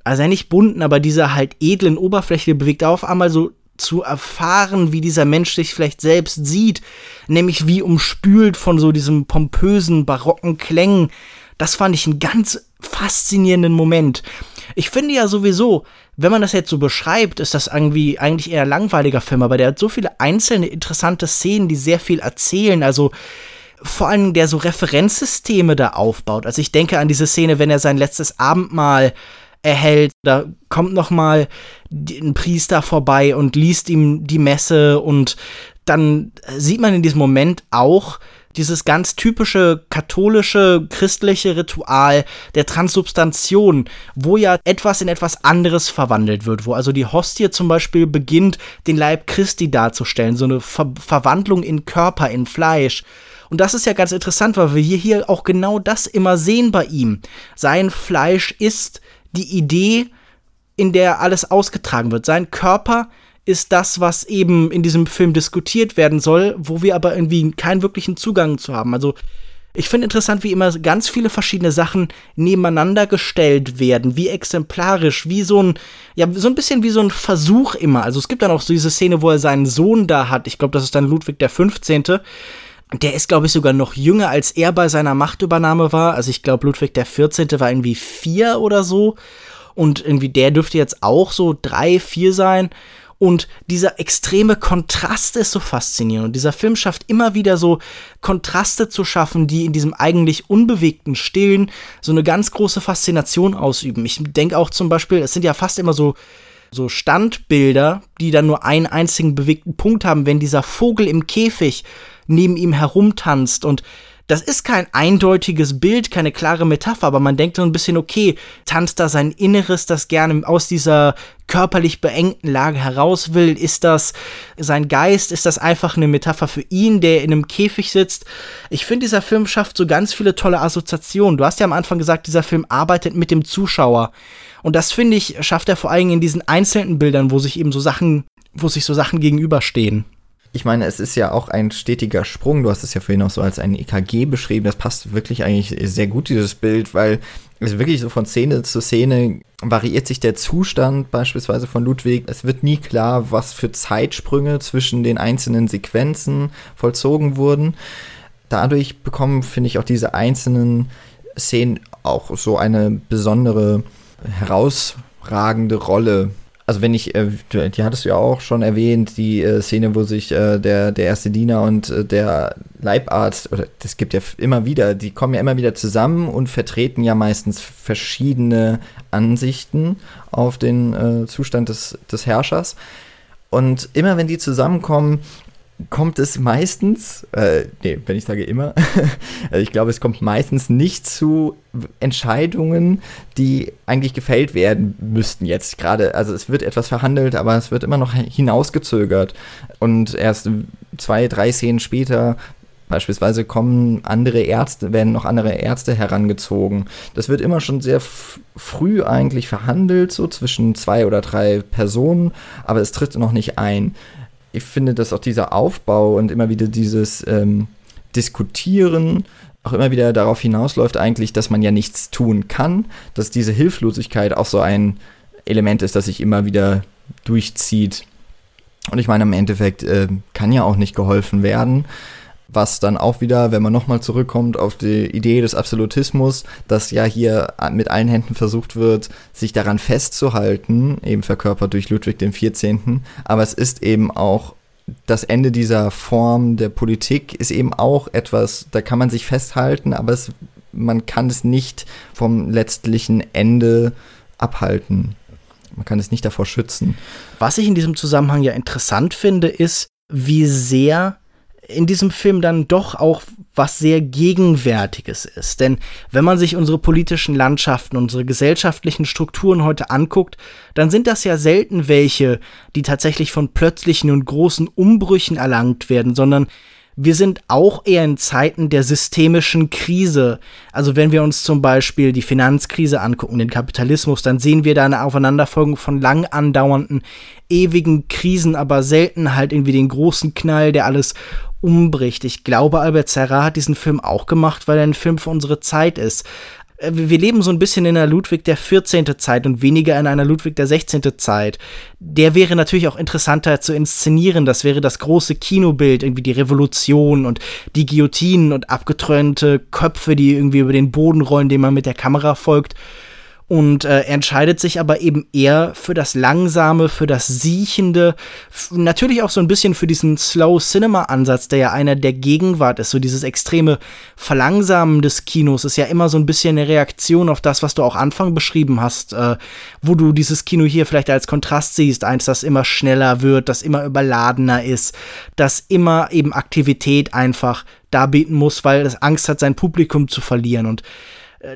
also ja nicht bunten, aber dieser halt edlen Oberfläche bewegt, auf einmal so zu erfahren, wie dieser Mensch sich vielleicht selbst sieht, nämlich wie umspült von so diesem pompösen, barocken Klängen. Das fand ich einen ganz faszinierenden Moment. Ich finde ja sowieso, wenn man das jetzt so beschreibt, ist das irgendwie eigentlich eher ein langweiliger Film, aber der hat so viele einzelne interessante Szenen, die sehr viel erzählen. Also vor allem der so Referenzsysteme da aufbaut. Also ich denke an diese Szene, wenn er sein letztes Abendmahl erhält. Da kommt noch mal ein Priester vorbei und liest ihm die Messe und dann sieht man in diesem Moment auch dieses ganz typische katholische christliche Ritual der Transubstantion, wo ja etwas in etwas anderes verwandelt wird, wo also die Hostie zum Beispiel beginnt, den Leib Christi darzustellen, so eine Ver Verwandlung in Körper, in Fleisch. Und das ist ja ganz interessant, weil wir hier, hier auch genau das immer sehen bei ihm. Sein Fleisch ist die Idee, in der alles ausgetragen wird. Sein Körper ist das, was eben in diesem Film diskutiert werden soll, wo wir aber irgendwie keinen wirklichen Zugang zu haben. Also ich finde interessant, wie immer ganz viele verschiedene Sachen nebeneinander gestellt werden, wie exemplarisch, wie so ein, ja, so ein bisschen wie so ein Versuch immer. Also es gibt dann auch so diese Szene, wo er seinen Sohn da hat. Ich glaube, das ist dann Ludwig der 15. Der ist, glaube ich, sogar noch jünger, als er bei seiner Machtübernahme war. Also ich glaube, Ludwig der 14. war irgendwie vier oder so. Und irgendwie der dürfte jetzt auch so drei, vier sein. Und dieser extreme Kontrast ist so faszinierend. Und dieser Film schafft immer wieder so Kontraste zu schaffen, die in diesem eigentlich unbewegten Stillen so eine ganz große Faszination ausüben. Ich denke auch zum Beispiel, es sind ja fast immer so so Standbilder, die dann nur einen einzigen bewegten Punkt haben, wenn dieser Vogel im Käfig neben ihm herumtanzt und das ist kein eindeutiges Bild, keine klare Metapher, aber man denkt so ein bisschen, okay, tanzt da sein Inneres, das gerne aus dieser körperlich beengten Lage heraus will? Ist das sein Geist? Ist das einfach eine Metapher für ihn, der in einem Käfig sitzt? Ich finde, dieser Film schafft so ganz viele tolle Assoziationen. Du hast ja am Anfang gesagt, dieser Film arbeitet mit dem Zuschauer. Und das finde ich, schafft er vor allem in diesen einzelnen Bildern, wo sich eben so Sachen, wo sich so Sachen gegenüberstehen ich meine, es ist ja auch ein stetiger Sprung. Du hast es ja vorhin auch so als ein EKG beschrieben. Das passt wirklich eigentlich sehr gut, dieses Bild, weil es wirklich so von Szene zu Szene variiert sich der Zustand beispielsweise von Ludwig. Es wird nie klar, was für Zeitsprünge zwischen den einzelnen Sequenzen vollzogen wurden. Dadurch bekommen, finde ich, auch diese einzelnen Szenen auch so eine besondere, herausragende Rolle also wenn ich, äh, die hattest du ja auch schon erwähnt, die äh, Szene, wo sich äh, der, der erste Diener und äh, der Leibarzt, oder das gibt ja immer wieder, die kommen ja immer wieder zusammen und vertreten ja meistens verschiedene Ansichten auf den äh, Zustand des, des Herrschers. Und immer wenn die zusammenkommen, kommt es meistens, äh, nee, wenn ich sage immer, also ich glaube, es kommt meistens nicht zu Entscheidungen, die eigentlich gefällt werden müssten jetzt gerade. Also es wird etwas verhandelt, aber es wird immer noch hinausgezögert. Und erst zwei, drei Szenen später Beispielsweise kommen andere Ärzte, werden noch andere Ärzte herangezogen. Das wird immer schon sehr früh eigentlich verhandelt, so zwischen zwei oder drei Personen, aber es tritt noch nicht ein ich finde, dass auch dieser Aufbau und immer wieder dieses ähm, Diskutieren auch immer wieder darauf hinausläuft, eigentlich, dass man ja nichts tun kann, dass diese Hilflosigkeit auch so ein Element ist, das sich immer wieder durchzieht. Und ich meine, im Endeffekt äh, kann ja auch nicht geholfen werden was dann auch wieder, wenn man nochmal zurückkommt auf die Idee des Absolutismus, dass ja hier mit allen Händen versucht wird, sich daran festzuhalten, eben verkörpert durch Ludwig XIV. Aber es ist eben auch das Ende dieser Form der Politik ist eben auch etwas, da kann man sich festhalten, aber es, man kann es nicht vom letztlichen Ende abhalten. Man kann es nicht davor schützen. Was ich in diesem Zusammenhang ja interessant finde, ist, wie sehr in diesem Film dann doch auch was sehr Gegenwärtiges ist. Denn wenn man sich unsere politischen Landschaften, unsere gesellschaftlichen Strukturen heute anguckt, dann sind das ja selten welche, die tatsächlich von plötzlichen und großen Umbrüchen erlangt werden, sondern wir sind auch eher in Zeiten der systemischen Krise. Also wenn wir uns zum Beispiel die Finanzkrise angucken, den Kapitalismus, dann sehen wir da eine Aufeinanderfolgung von lang andauernden, ewigen Krisen, aber selten halt irgendwie den großen Knall, der alles umbricht. Ich glaube, Albert Serra hat diesen Film auch gemacht, weil er ein Film für unsere Zeit ist. Äh, wir leben so ein bisschen in einer Ludwig der 14. Zeit und weniger in einer Ludwig der 16. Zeit. Der wäre natürlich auch interessanter zu inszenieren. Das wäre das große Kinobild, irgendwie die Revolution und die Guillotinen und abgetrennte Köpfe, die irgendwie über den Boden rollen, dem man mit der Kamera folgt und äh, entscheidet sich aber eben eher für das Langsame, für das Siechende, natürlich auch so ein bisschen für diesen Slow Cinema Ansatz, der ja einer der Gegenwart ist, so dieses extreme Verlangsamen des Kinos ist ja immer so ein bisschen eine Reaktion auf das, was du auch Anfang beschrieben hast, äh, wo du dieses Kino hier vielleicht als Kontrast siehst, eins, das immer schneller wird, das immer überladener ist, das immer eben Aktivität einfach darbieten muss, weil es Angst hat, sein Publikum zu verlieren. Und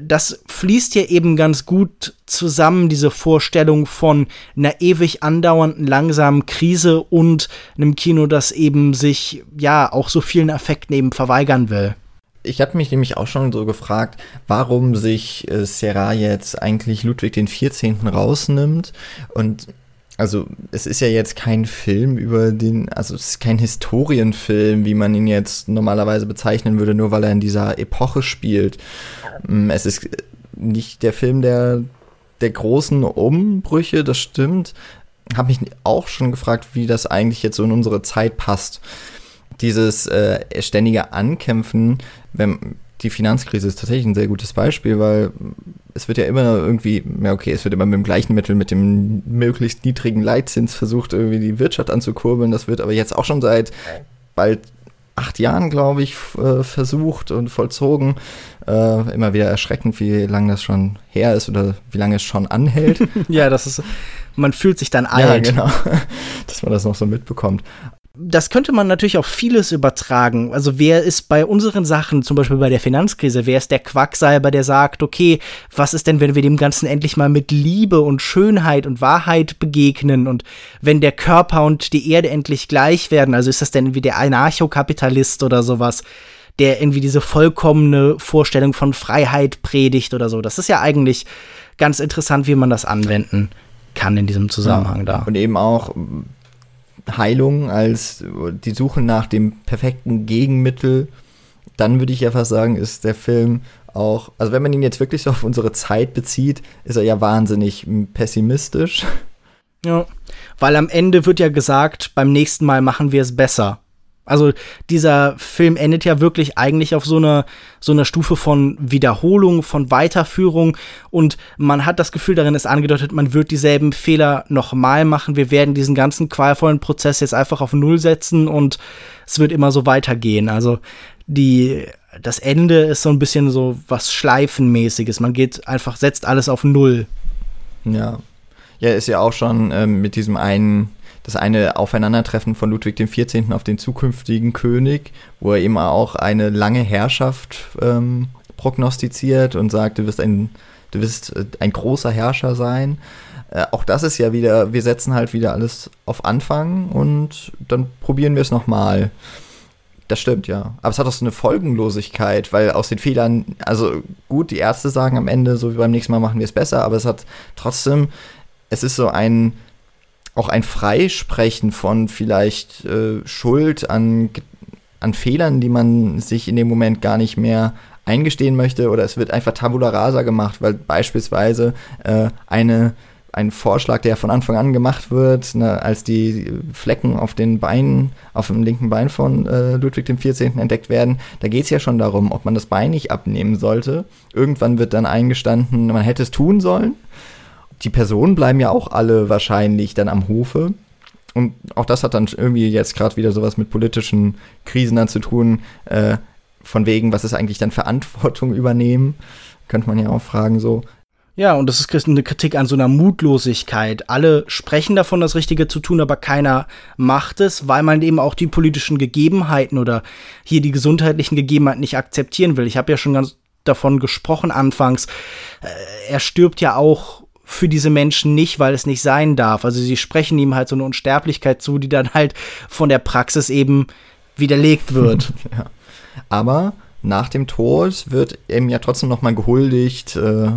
das fließt ja eben ganz gut zusammen, diese Vorstellung von einer ewig andauernden, langsamen Krise und einem Kino, das eben sich ja auch so vielen Effekten eben verweigern will. Ich habe mich nämlich auch schon so gefragt, warum sich äh, Serra jetzt eigentlich Ludwig den 14. rausnimmt und also es ist ja jetzt kein Film über den, also es ist kein Historienfilm, wie man ihn jetzt normalerweise bezeichnen würde, nur weil er in dieser Epoche spielt. Mm, es ist nicht der Film der, der großen Umbrüche, das stimmt. Habe mich auch schon gefragt, wie das eigentlich jetzt so in unsere Zeit passt. Dieses äh, ständige Ankämpfen, wenn die Finanzkrise ist tatsächlich ein sehr gutes Beispiel, weil es wird ja immer irgendwie, ja okay, es wird immer mit dem gleichen Mittel, mit dem möglichst niedrigen Leitzins versucht, irgendwie die Wirtschaft anzukurbeln. Das wird aber jetzt auch schon seit bald acht Jahren, glaube ich, äh, versucht und vollzogen. Äh, immer wieder erschreckend, wie lange das schon her ist oder wie lange es schon anhält. ja, das ist, man fühlt sich dann alt. Ja, genau, dass man das noch so mitbekommt das könnte man natürlich auf vieles übertragen. Also wer ist bei unseren Sachen, zum Beispiel bei der Finanzkrise, wer ist der Quacksalber, der sagt, okay, was ist denn, wenn wir dem Ganzen endlich mal mit Liebe und Schönheit und Wahrheit begegnen und wenn der Körper und die Erde endlich gleich werden, also ist das denn wie der Anarchokapitalist oder sowas, der irgendwie diese vollkommene Vorstellung von Freiheit predigt oder so. Das ist ja eigentlich ganz interessant, wie man das anwenden kann in diesem Zusammenhang ja, da. Und eben auch Heilung als die Suche nach dem perfekten Gegenmittel, dann würde ich ja fast sagen, ist der Film auch, also wenn man ihn jetzt wirklich so auf unsere Zeit bezieht, ist er ja wahnsinnig pessimistisch. Ja, weil am Ende wird ja gesagt, beim nächsten Mal machen wir es besser. Also dieser Film endet ja wirklich eigentlich auf so einer so einer Stufe von Wiederholung, von Weiterführung und man hat das Gefühl, darin ist angedeutet, man wird dieselben Fehler nochmal machen. Wir werden diesen ganzen qualvollen Prozess jetzt einfach auf Null setzen und es wird immer so weitergehen. Also die das Ende ist so ein bisschen so was Schleifenmäßiges. Man geht einfach setzt alles auf Null. Ja, ja, ist ja auch schon ähm, mit diesem einen das eine Aufeinandertreffen von Ludwig XIV. auf den zukünftigen König, wo er eben auch eine lange Herrschaft ähm, prognostiziert und sagt, du wirst ein, du wirst äh, ein großer Herrscher sein. Äh, auch das ist ja wieder, wir setzen halt wieder alles auf Anfang und dann probieren wir es nochmal. Das stimmt, ja. Aber es hat auch so eine Folgenlosigkeit, weil aus den Fehlern, also gut, die Ärzte sagen am Ende, so wie beim nächsten Mal machen wir es besser, aber es hat trotzdem, es ist so ein, auch ein Freisprechen von vielleicht äh, Schuld an, an Fehlern, die man sich in dem Moment gar nicht mehr eingestehen möchte oder es wird einfach tabula rasa gemacht, weil beispielsweise äh, eine ein Vorschlag, der von Anfang an gemacht wird, ne, als die Flecken auf den Beinen, auf dem linken Bein von äh, Ludwig XIV. entdeckt werden, da geht es ja schon darum, ob man das Bein nicht abnehmen sollte. Irgendwann wird dann eingestanden, man hätte es tun sollen die Personen bleiben ja auch alle wahrscheinlich dann am Hofe. Und auch das hat dann irgendwie jetzt gerade wieder sowas mit politischen Krisen dann zu tun, äh, von wegen, was ist eigentlich dann Verantwortung übernehmen? Könnte man ja auch fragen so. Ja, und das ist eine Kritik an so einer Mutlosigkeit. Alle sprechen davon, das Richtige zu tun, aber keiner macht es, weil man eben auch die politischen Gegebenheiten oder hier die gesundheitlichen Gegebenheiten nicht akzeptieren will. Ich habe ja schon ganz davon gesprochen anfangs. Äh, er stirbt ja auch für diese Menschen nicht, weil es nicht sein darf. Also sie sprechen ihm halt so eine Unsterblichkeit zu, die dann halt von der Praxis eben widerlegt wird. ja. Aber nach dem Tod wird ihm ja trotzdem noch mal gehuldigt. Äh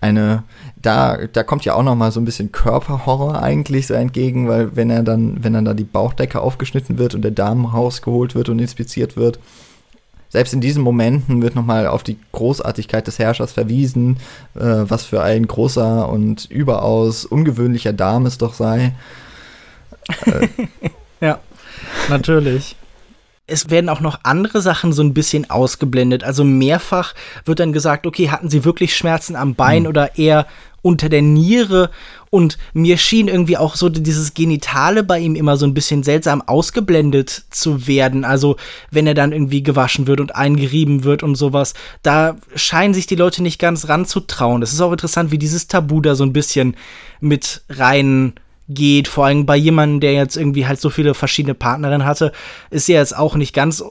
eine, da, da kommt ja auch noch mal so ein bisschen Körperhorror eigentlich so entgegen, weil wenn er dann, wenn dann da die Bauchdecke aufgeschnitten wird und der Darm rausgeholt wird und inspiziert wird, selbst in diesen Momenten wird noch mal auf die Großartigkeit des Herrschers verwiesen, äh, was für ein großer und überaus ungewöhnlicher Darm es doch sei. Äh. ja, natürlich es werden auch noch andere Sachen so ein bisschen ausgeblendet. Also mehrfach wird dann gesagt, okay, hatten sie wirklich Schmerzen am Bein mhm. oder eher unter der Niere? Und mir schien irgendwie auch so dieses Genitale bei ihm immer so ein bisschen seltsam ausgeblendet zu werden. Also wenn er dann irgendwie gewaschen wird und eingerieben wird und sowas, da scheinen sich die Leute nicht ganz ranzutrauen. Es ist auch interessant, wie dieses Tabu da so ein bisschen mit rein geht, vor allem bei jemandem, der jetzt irgendwie halt so viele verschiedene Partnerinnen hatte, ist ja jetzt auch nicht ganz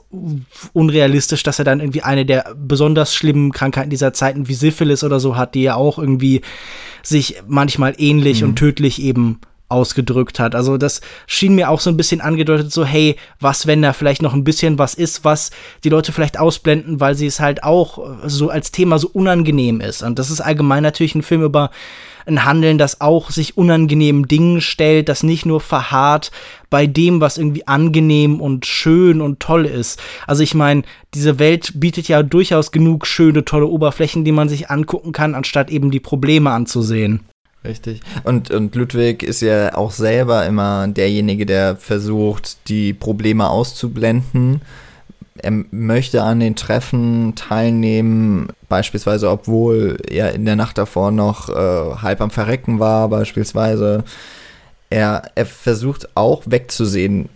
unrealistisch, dass er dann irgendwie eine der besonders schlimmen Krankheiten dieser Zeiten wie Syphilis oder so hat, die ja auch irgendwie sich manchmal ähnlich mhm. und tödlich eben ausgedrückt hat. Also das schien mir auch so ein bisschen angedeutet, so hey, was, wenn da vielleicht noch ein bisschen was ist, was die Leute vielleicht ausblenden, weil sie es halt auch so als Thema so unangenehm ist. Und das ist allgemein natürlich ein Film über ein Handeln, das auch sich unangenehmen Dingen stellt, das nicht nur verharrt bei dem, was irgendwie angenehm und schön und toll ist. Also ich meine, diese Welt bietet ja durchaus genug schöne, tolle Oberflächen, die man sich angucken kann, anstatt eben die Probleme anzusehen. Richtig. Und, und Ludwig ist ja auch selber immer derjenige, der versucht, die Probleme auszublenden er möchte an den Treffen teilnehmen, beispielsweise obwohl er in der Nacht davor noch äh, halb am Verrecken war, beispielsweise. Er, er versucht auch wegzusehen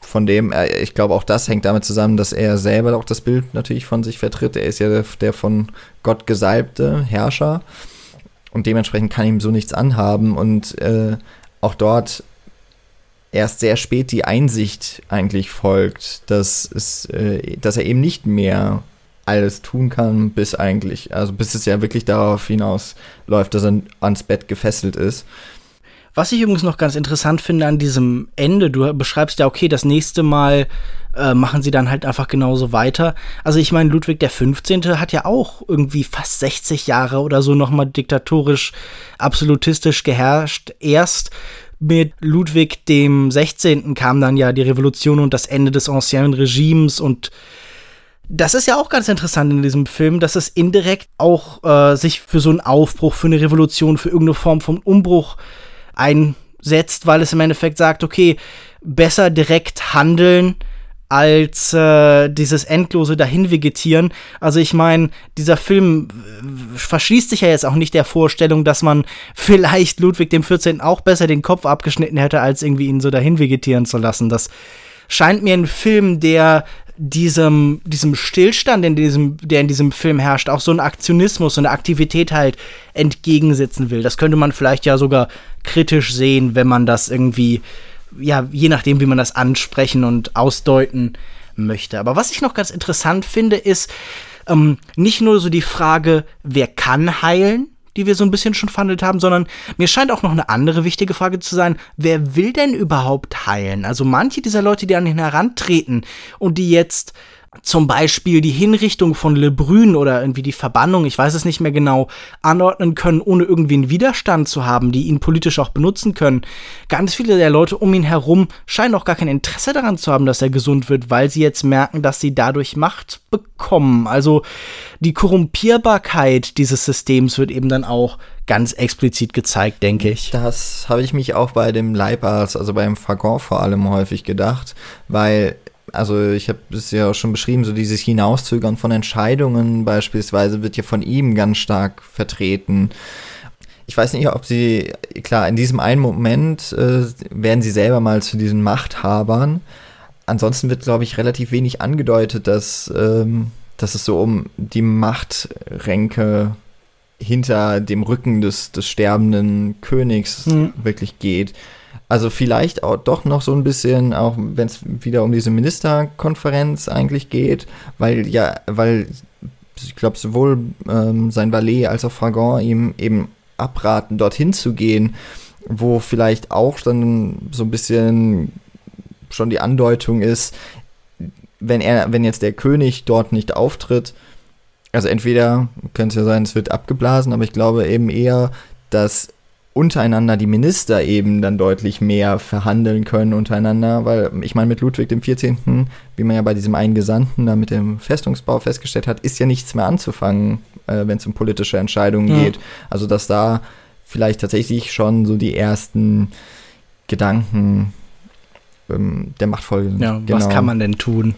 von dem, er, ich glaube auch das hängt damit zusammen, dass er selber auch das Bild natürlich von sich vertritt. Er ist ja der, der von Gott gesalbte Herrscher und dementsprechend kann ihm so nichts anhaben und äh, auch dort erst sehr spät die Einsicht eigentlich folgt, dass, es, äh, dass er eben nicht mehr alles tun kann, bis eigentlich, also bis es ja wirklich darauf hinausläuft, dass er ans Bett gefesselt ist. Was ich übrigens noch ganz interessant finde an diesem Ende, du beschreibst ja, okay, das nächste Mal äh, machen sie dann halt einfach genauso weiter. Also ich meine, Ludwig der 15. hat ja auch irgendwie fast 60 Jahre oder so nochmal diktatorisch, absolutistisch geherrscht. Erst mit Ludwig dem 16. kam dann ja die Revolution und das Ende des Ancien Regimes und das ist ja auch ganz interessant in diesem Film, dass es indirekt auch äh, sich für so einen Aufbruch, für eine Revolution, für irgendeine Form von Umbruch einsetzt, weil es im Endeffekt sagt, okay, besser direkt handeln, als äh, dieses endlose Dahinvegetieren. Also ich meine, dieser Film verschließt sich ja jetzt auch nicht der Vorstellung, dass man vielleicht Ludwig dem 14. auch besser den Kopf abgeschnitten hätte, als irgendwie ihn so dahinvegetieren zu lassen. Das scheint mir ein Film, der diesem, diesem Stillstand, in diesem, der in diesem Film herrscht, auch so ein Aktionismus, so eine Aktivität halt entgegensetzen will. Das könnte man vielleicht ja sogar kritisch sehen, wenn man das irgendwie ja, je nachdem, wie man das ansprechen und ausdeuten möchte. Aber was ich noch ganz interessant finde, ist ähm, nicht nur so die Frage, wer kann heilen, die wir so ein bisschen schon verhandelt haben, sondern mir scheint auch noch eine andere wichtige Frage zu sein, wer will denn überhaupt heilen? Also manche dieser Leute, die an ihn herantreten und die jetzt zum Beispiel die Hinrichtung von Le Brun oder irgendwie die Verbannung, ich weiß es nicht mehr genau, anordnen können, ohne irgendwie einen Widerstand zu haben, die ihn politisch auch benutzen können. Ganz viele der Leute um ihn herum scheinen auch gar kein Interesse daran zu haben, dass er gesund wird, weil sie jetzt merken, dass sie dadurch Macht bekommen. Also die Korrumpierbarkeit dieses Systems wird eben dann auch ganz explizit gezeigt, denke ich. Das habe ich mich auch bei dem Leibarzt, also beim Fagon vor allem häufig gedacht, weil also ich habe es ja auch schon beschrieben, so dieses Hinauszögern von Entscheidungen beispielsweise wird ja von ihm ganz stark vertreten. Ich weiß nicht, ob sie, klar, in diesem einen Moment äh, werden sie selber mal zu diesen Machthabern. Ansonsten wird, glaube ich, relativ wenig angedeutet, dass, ähm, dass es so um die Machtränke hinter dem Rücken des, des sterbenden Königs mhm. wirklich geht. Also vielleicht auch doch noch so ein bisschen, auch wenn es wieder um diese Ministerkonferenz eigentlich geht, weil ja, weil ich glaube sowohl ähm, sein Valet als auch Fragon ihm eben abraten, dorthin zu gehen, wo vielleicht auch dann so ein bisschen schon die Andeutung ist, wenn er, wenn jetzt der König dort nicht auftritt, also entweder könnte es ja sein, es wird abgeblasen, aber ich glaube eben eher, dass untereinander die Minister eben dann deutlich mehr verhandeln können untereinander, weil ich meine, mit Ludwig dem 14., wie man ja bei diesem einen Gesandten da mit dem Festungsbau festgestellt hat, ist ja nichts mehr anzufangen, äh, wenn es um politische Entscheidungen ja. geht. Also dass da vielleicht tatsächlich schon so die ersten Gedanken ähm, der Machtfolge sind. Ja, genau. was kann man denn tun?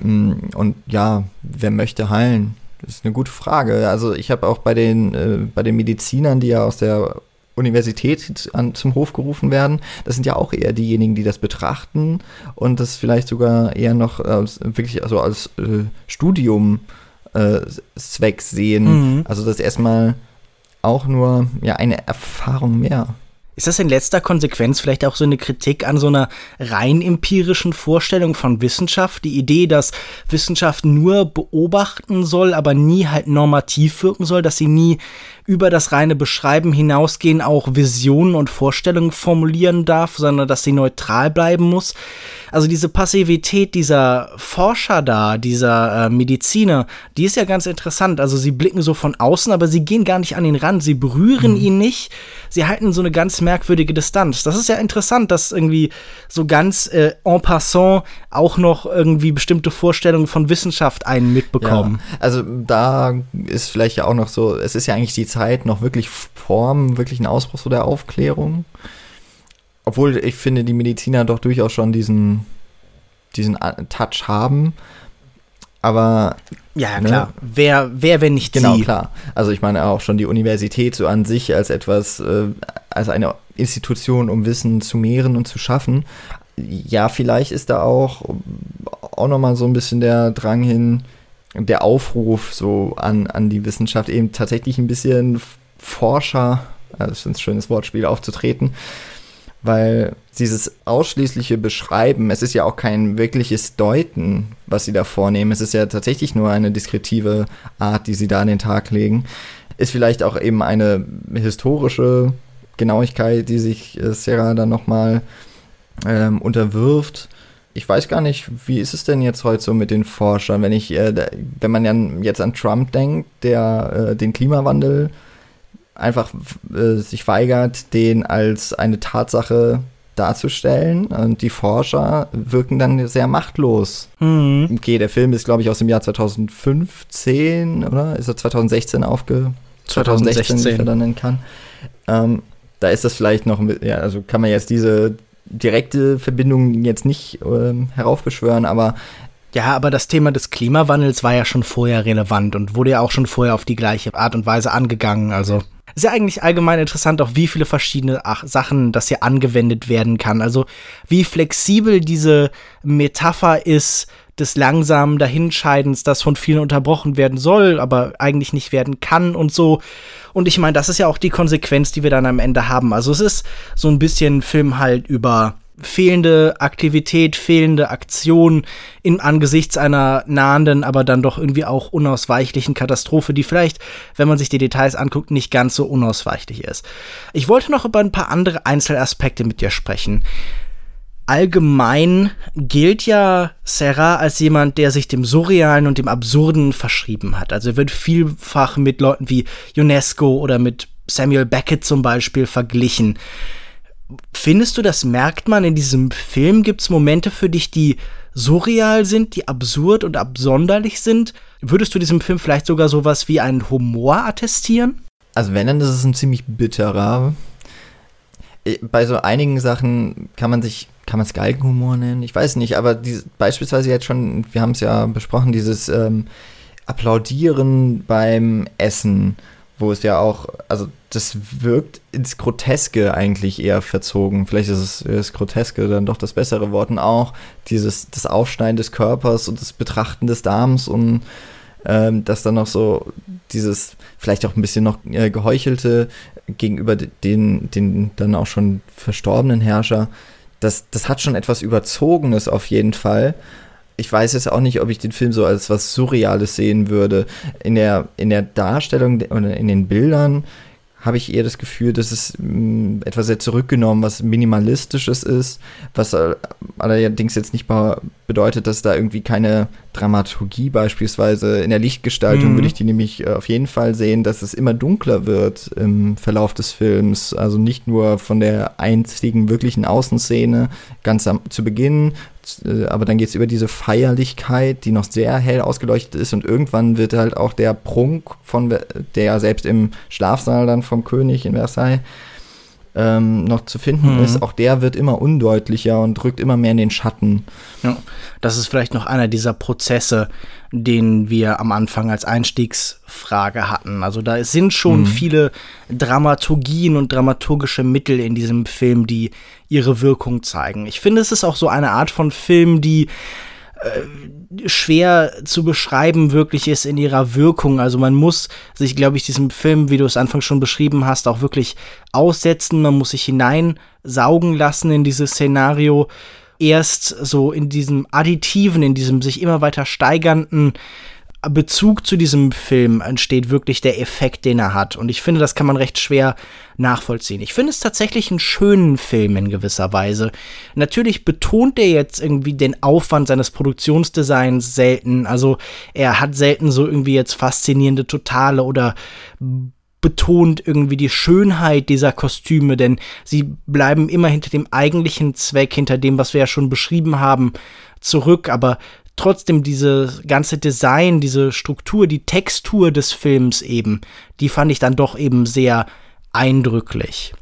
Mm, und ja, wer möchte heilen? Das ist eine gute Frage. Also ich habe auch bei den, äh, bei den Medizinern, die ja aus der Universität an, zum Hof gerufen werden, das sind ja auch eher diejenigen, die das betrachten und das vielleicht sogar eher noch äh, wirklich also als äh, Studium äh, Zweck sehen. Mhm. Also das erstmal auch nur ja eine Erfahrung mehr. Ist das in letzter Konsequenz vielleicht auch so eine Kritik an so einer rein empirischen Vorstellung von Wissenschaft? Die Idee, dass Wissenschaft nur beobachten soll, aber nie halt normativ wirken soll, dass sie nie über das reine Beschreiben hinausgehen, auch Visionen und Vorstellungen formulieren darf, sondern dass sie neutral bleiben muss. Also diese Passivität dieser Forscher da, dieser äh, Mediziner, die ist ja ganz interessant. Also sie blicken so von außen, aber sie gehen gar nicht an ihn ran, sie berühren mhm. ihn nicht. Sie halten so eine ganz merkwürdige Distanz. Das ist ja interessant, dass irgendwie so ganz äh, en passant auch noch irgendwie bestimmte Vorstellungen von Wissenschaft einen mitbekommen. Ja, also da ist vielleicht ja auch noch so, es ist ja eigentlich die Zeit noch wirklich Form, wirklich ein Ausbruch so der Aufklärung. Obwohl ich finde, die Mediziner doch durchaus schon diesen, diesen Touch haben. Aber. Ja, ne? klar. Wer, wer, wenn nicht genau, sie? Genau, klar. Also ich meine auch schon die Universität so an sich als etwas, äh, als eine Institution, um Wissen zu mehren und zu schaffen. Ja, vielleicht ist da auch, auch nochmal so ein bisschen der Drang hin, der Aufruf so an, an die Wissenschaft, eben tatsächlich ein bisschen Forscher, das ist ein schönes Wortspiel, aufzutreten weil dieses ausschließliche Beschreiben, es ist ja auch kein wirkliches Deuten, was sie da vornehmen, es ist ja tatsächlich nur eine diskretive Art, die sie da an den Tag legen, ist vielleicht auch eben eine historische Genauigkeit, die sich äh, Sarah dann nochmal ähm, unterwirft. Ich weiß gar nicht, wie ist es denn jetzt heute so mit den Forschern, wenn ich, äh, wenn man ja jetzt an Trump denkt, der äh, den Klimawandel einfach äh, sich weigert, den als eine Tatsache darzustellen. Und die Forscher wirken dann sehr machtlos. Mhm. Okay, der Film ist, glaube ich, aus dem Jahr 2015, oder? Ist er 2016 aufge... 2016, 2016. wie er dann nennen kann. Ähm, da ist das vielleicht noch, ja, also kann man jetzt diese direkte Verbindung jetzt nicht ähm, heraufbeschwören, aber ja, aber das Thema des Klimawandels war ja schon vorher relevant und wurde ja auch schon vorher auf die gleiche Art und Weise angegangen. Also ist ja eigentlich allgemein interessant, auch wie viele verschiedene Ach Sachen das hier angewendet werden kann. Also wie flexibel diese Metapher ist des langsamen Dahinscheidens, das von vielen unterbrochen werden soll, aber eigentlich nicht werden kann und so. Und ich meine, das ist ja auch die Konsequenz, die wir dann am Ende haben. Also es ist so ein bisschen Film halt über fehlende Aktivität, fehlende Aktion im Angesichts einer nahenden, aber dann doch irgendwie auch unausweichlichen Katastrophe, die vielleicht, wenn man sich die Details anguckt, nicht ganz so unausweichlich ist. Ich wollte noch über ein paar andere Einzelaspekte mit dir sprechen. Allgemein gilt ja Serra als jemand, der sich dem Surrealen und dem Absurden verschrieben hat. Also er wird vielfach mit Leuten wie UNESCO oder mit Samuel Beckett zum Beispiel verglichen. Findest du, das merkt man in diesem Film? Gibt es Momente für dich, die surreal sind, die absurd und absonderlich sind? Würdest du diesem Film vielleicht sogar sowas wie einen Humor attestieren? Also wenn, dann ist es ein ziemlich bitterer. Äh, bei so einigen Sachen kann man sich, kann man es Galgenhumor nennen? Ich weiß nicht, aber die, beispielsweise jetzt schon, wir haben es ja besprochen, dieses ähm, Applaudieren beim Essen wo es ja auch, also das wirkt ins Groteske eigentlich eher verzogen. Vielleicht ist es das Groteske dann doch das bessere Wort. Und auch dieses, das Aufschneiden des Körpers und das Betrachten des Darms und ähm, dass dann noch so dieses vielleicht auch ein bisschen noch äh, geheuchelte gegenüber den, den dann auch schon verstorbenen Herrscher, das, das hat schon etwas Überzogenes auf jeden Fall. Ich weiß jetzt auch nicht, ob ich den Film so als was Surreales sehen würde. In der, in der Darstellung oder in den Bildern habe ich eher das Gefühl, dass es mh, mm, etwas sehr zurückgenommen, was minimalistisches ist, was äh, allerdings jetzt nicht bedeutet, dass da irgendwie keine Dramaturgie beispielsweise in der Lichtgestaltung mhm. würde ich die nämlich äh, auf jeden Fall sehen, dass es immer dunkler wird im Verlauf des Films. Also nicht nur von der einzigen wirklichen Außenszene ganz am, zu Beginn, aber dann geht es über diese Feierlichkeit, die noch sehr hell ausgeleuchtet ist und irgendwann wird halt auch der Prunk von der selbst im Schlafsaal dann vom König in Versailles ähm, noch zu finden mhm. ist, auch der wird immer undeutlicher und rückt immer mehr in den Schatten. Ja, das ist vielleicht noch einer dieser Prozesse, den wir am Anfang als Einstiegsfrage hatten. Also da sind schon mhm. viele Dramaturgien und dramaturgische Mittel in diesem Film, die ihre Wirkung zeigen. Ich finde, es ist auch so eine Art von Film, die äh, schwer zu beschreiben wirklich ist in ihrer Wirkung. Also man muss sich, glaube ich, diesem Film, wie du es anfangs schon beschrieben hast, auch wirklich aussetzen. Man muss sich hineinsaugen lassen in dieses Szenario. Erst so in diesem additiven, in diesem sich immer weiter steigernden Bezug zu diesem Film entsteht wirklich der Effekt, den er hat. Und ich finde, das kann man recht schwer nachvollziehen. Ich finde es tatsächlich einen schönen Film in gewisser Weise. Natürlich betont er jetzt irgendwie den Aufwand seines Produktionsdesigns selten. Also er hat selten so irgendwie jetzt faszinierende Totale oder betont irgendwie die Schönheit dieser Kostüme, denn sie bleiben immer hinter dem eigentlichen Zweck, hinter dem, was wir ja schon beschrieben haben, zurück, aber trotzdem diese ganze Design, diese Struktur, die Textur des Films eben, die fand ich dann doch eben sehr eindrücklich.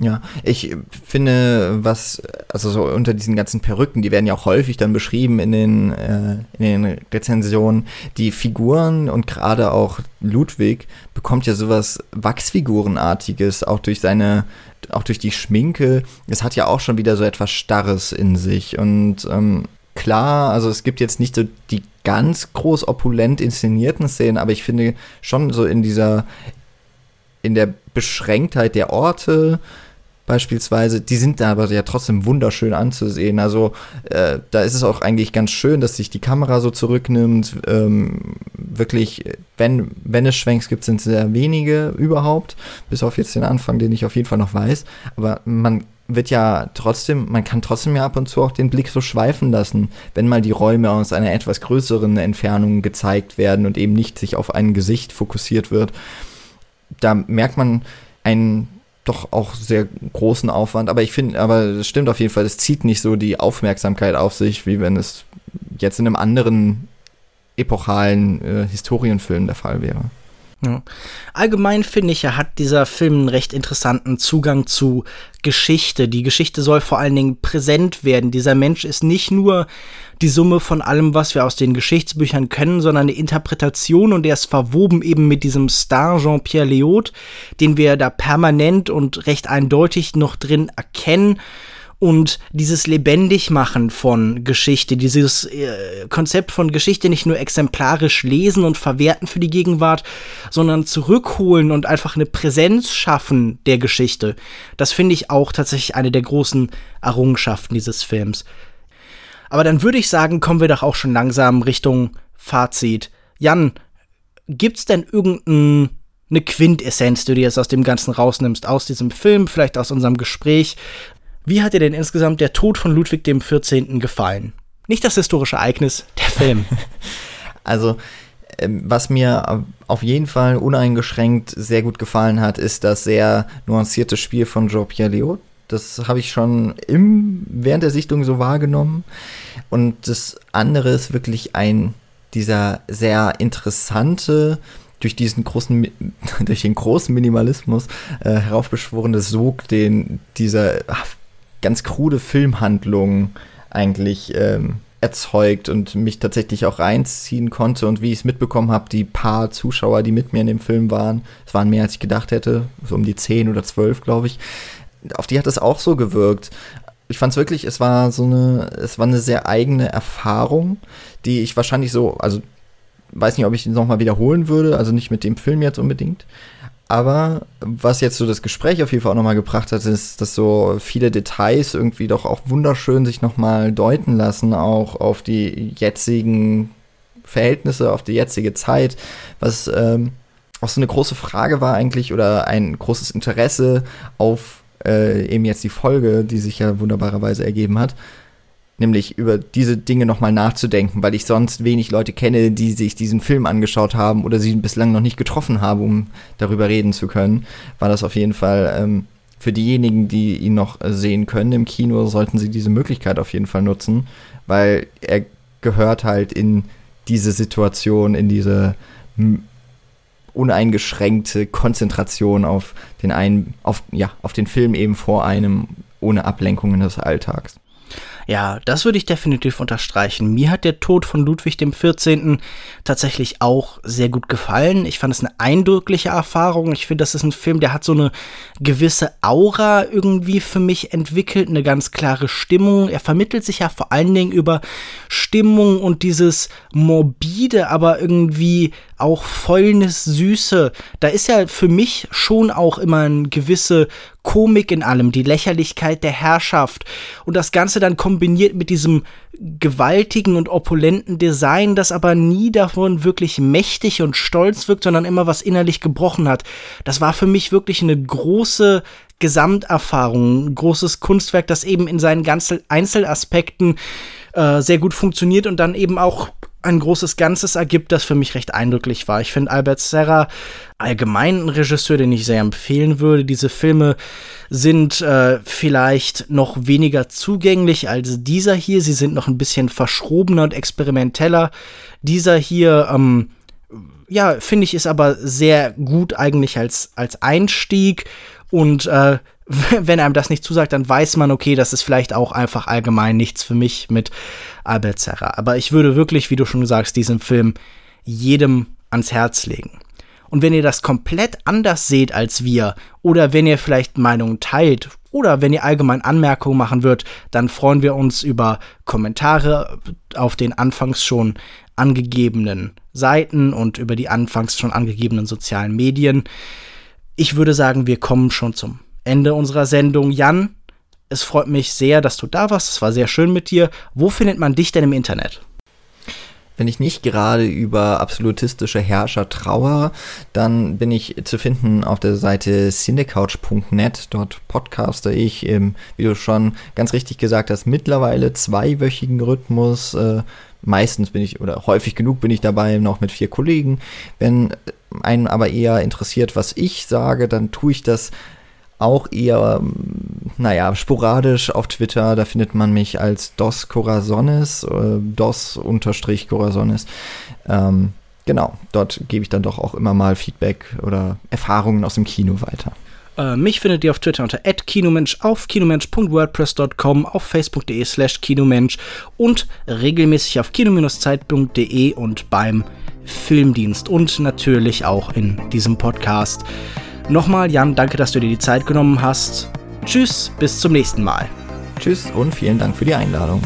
Ja, ich finde, was, also so unter diesen ganzen Perücken, die werden ja auch häufig dann beschrieben in den, äh, in den Rezensionen, die Figuren und gerade auch Ludwig bekommt ja sowas Wachsfigurenartiges, auch durch seine, auch durch die Schminke. Es hat ja auch schon wieder so etwas Starres in sich und ähm, klar, also es gibt jetzt nicht so die ganz groß opulent inszenierten Szenen, aber ich finde schon so in dieser, in der Beschränktheit der Orte, beispielsweise, die sind da aber ja trotzdem wunderschön anzusehen. Also äh, da ist es auch eigentlich ganz schön, dass sich die Kamera so zurücknimmt. Ähm, wirklich, wenn, wenn es Schwenks gibt, sind es sehr wenige überhaupt, bis auf jetzt den Anfang, den ich auf jeden Fall noch weiß. Aber man wird ja trotzdem, man kann trotzdem ja ab und zu auch den Blick so schweifen lassen, wenn mal die Räume aus einer etwas größeren Entfernung gezeigt werden und eben nicht sich auf ein Gesicht fokussiert wird. Da merkt man einen doch auch sehr großen Aufwand, aber ich finde, aber es stimmt auf jeden Fall, es zieht nicht so die Aufmerksamkeit auf sich, wie wenn es jetzt in einem anderen epochalen äh, Historienfilm der Fall wäre. Ja. Allgemein finde ich, hat dieser Film einen recht interessanten Zugang zu Geschichte. Die Geschichte soll vor allen Dingen präsent werden. Dieser Mensch ist nicht nur die Summe von allem, was wir aus den Geschichtsbüchern können, sondern eine Interpretation und er ist verwoben eben mit diesem Star Jean-Pierre Léaud, den wir da permanent und recht eindeutig noch drin erkennen und dieses Lebendigmachen von Geschichte, dieses äh, Konzept von Geschichte nicht nur exemplarisch lesen und verwerten für die Gegenwart, sondern zurückholen und einfach eine Präsenz schaffen der Geschichte. Das finde ich auch tatsächlich eine der großen Errungenschaften dieses Films. Aber dann würde ich sagen, kommen wir doch auch schon langsam Richtung Fazit. Jan, gibt's denn irgendeine Quintessenz, die du jetzt aus dem Ganzen rausnimmst, aus diesem Film, vielleicht aus unserem Gespräch, wie hat dir denn insgesamt der Tod von Ludwig XIV. gefallen? Nicht das historische Ereignis, der Film. also, ähm, was mir auf jeden Fall uneingeschränkt sehr gut gefallen hat, ist das sehr nuancierte Spiel von Jean-Pierre Léaud. Das habe ich schon im, während der Sichtung so wahrgenommen. Und das andere ist wirklich ein, dieser sehr interessante, durch diesen großen, durch den großen Minimalismus äh, heraufbeschworene Sog, den dieser ganz krude Filmhandlung eigentlich ähm, erzeugt und mich tatsächlich auch reinziehen konnte. Und wie ich es mitbekommen habe, die paar Zuschauer, die mit mir in dem Film waren, es waren mehr als ich gedacht hätte, so um die zehn oder zwölf, glaube ich, auf die hat es auch so gewirkt. Ich fand es wirklich, es war so eine, es war eine sehr eigene Erfahrung, die ich wahrscheinlich so, also weiß nicht, ob ich ihn nochmal wiederholen würde, also nicht mit dem Film jetzt unbedingt. Aber was jetzt so das Gespräch auf jeden Fall auch nochmal gebracht hat, ist, dass so viele Details irgendwie doch auch wunderschön sich nochmal deuten lassen, auch auf die jetzigen Verhältnisse, auf die jetzige Zeit, was ähm, auch so eine große Frage war eigentlich oder ein großes Interesse auf äh, eben jetzt die Folge, die sich ja wunderbarerweise ergeben hat nämlich über diese Dinge nochmal nachzudenken, weil ich sonst wenig Leute kenne, die sich diesen Film angeschaut haben oder sie bislang noch nicht getroffen haben, um darüber reden zu können, war das auf jeden Fall ähm, für diejenigen, die ihn noch sehen können im Kino, sollten sie diese Möglichkeit auf jeden Fall nutzen, weil er gehört halt in diese Situation, in diese uneingeschränkte Konzentration auf den einen, auf, ja, auf den Film eben vor einem, ohne Ablenkungen des Alltags. Ja, das würde ich definitiv unterstreichen. Mir hat der Tod von Ludwig XIV. tatsächlich auch sehr gut gefallen. Ich fand es eine eindrückliche Erfahrung. Ich finde, das ist ein Film, der hat so eine gewisse Aura irgendwie für mich entwickelt, eine ganz klare Stimmung. Er vermittelt sich ja vor allen Dingen über Stimmung und dieses morbide, aber irgendwie auch Fäulnis, Süße. Da ist ja für mich schon auch immer eine gewisse Komik in allem, die Lächerlichkeit der Herrschaft und das Ganze dann kombiniert mit diesem gewaltigen und opulenten Design, das aber nie davon wirklich mächtig und stolz wirkt, sondern immer was innerlich gebrochen hat. Das war für mich wirklich eine große Gesamterfahrung, ein großes Kunstwerk, das eben in seinen ganzen Einzelaspekten äh, sehr gut funktioniert und dann eben auch ein großes Ganzes ergibt, das für mich recht eindrücklich war. Ich finde Albert Serra allgemein ein Regisseur, den ich sehr empfehlen würde. Diese Filme sind äh, vielleicht noch weniger zugänglich als dieser hier. Sie sind noch ein bisschen verschrobener und experimenteller. Dieser hier, ähm, ja, finde ich, ist aber sehr gut eigentlich als, als Einstieg und äh, wenn einem das nicht zusagt, dann weiß man, okay, das ist vielleicht auch einfach allgemein nichts für mich mit Albert Serra. Aber ich würde wirklich, wie du schon sagst, diesen Film jedem ans Herz legen. Und wenn ihr das komplett anders seht als wir, oder wenn ihr vielleicht Meinungen teilt, oder wenn ihr allgemein Anmerkungen machen würdet, dann freuen wir uns über Kommentare auf den anfangs schon angegebenen Seiten und über die anfangs schon angegebenen sozialen Medien. Ich würde sagen, wir kommen schon zum Ende unserer Sendung. Jan, es freut mich sehr, dass du da warst. Es war sehr schön mit dir. Wo findet man dich denn im Internet? Wenn ich nicht gerade über absolutistische Herrscher trauere, dann bin ich zu finden auf der Seite cinecouch.net. Dort podcaste ich im, wie du schon ganz richtig gesagt hast, mittlerweile zweiwöchigen Rhythmus. Äh, meistens bin ich, oder häufig genug bin ich dabei, noch mit vier Kollegen. Wenn einen aber eher interessiert, was ich sage, dann tue ich das auch eher, ähm, naja, sporadisch auf Twitter. Da findet man mich als Dos Corazones, äh, Dos-Corazones. Ähm, genau, dort gebe ich dann doch auch immer mal Feedback oder Erfahrungen aus dem Kino weiter. Äh, mich findet ihr auf Twitter unter @kinomensch, auf kinomensch.wordpress.com, auf facebook.de slash kinomensch und regelmäßig auf kino-zeit.de und beim Filmdienst und natürlich auch in diesem Podcast. Nochmal, Jan, danke, dass du dir die Zeit genommen hast. Tschüss, bis zum nächsten Mal. Tschüss und vielen Dank für die Einladung.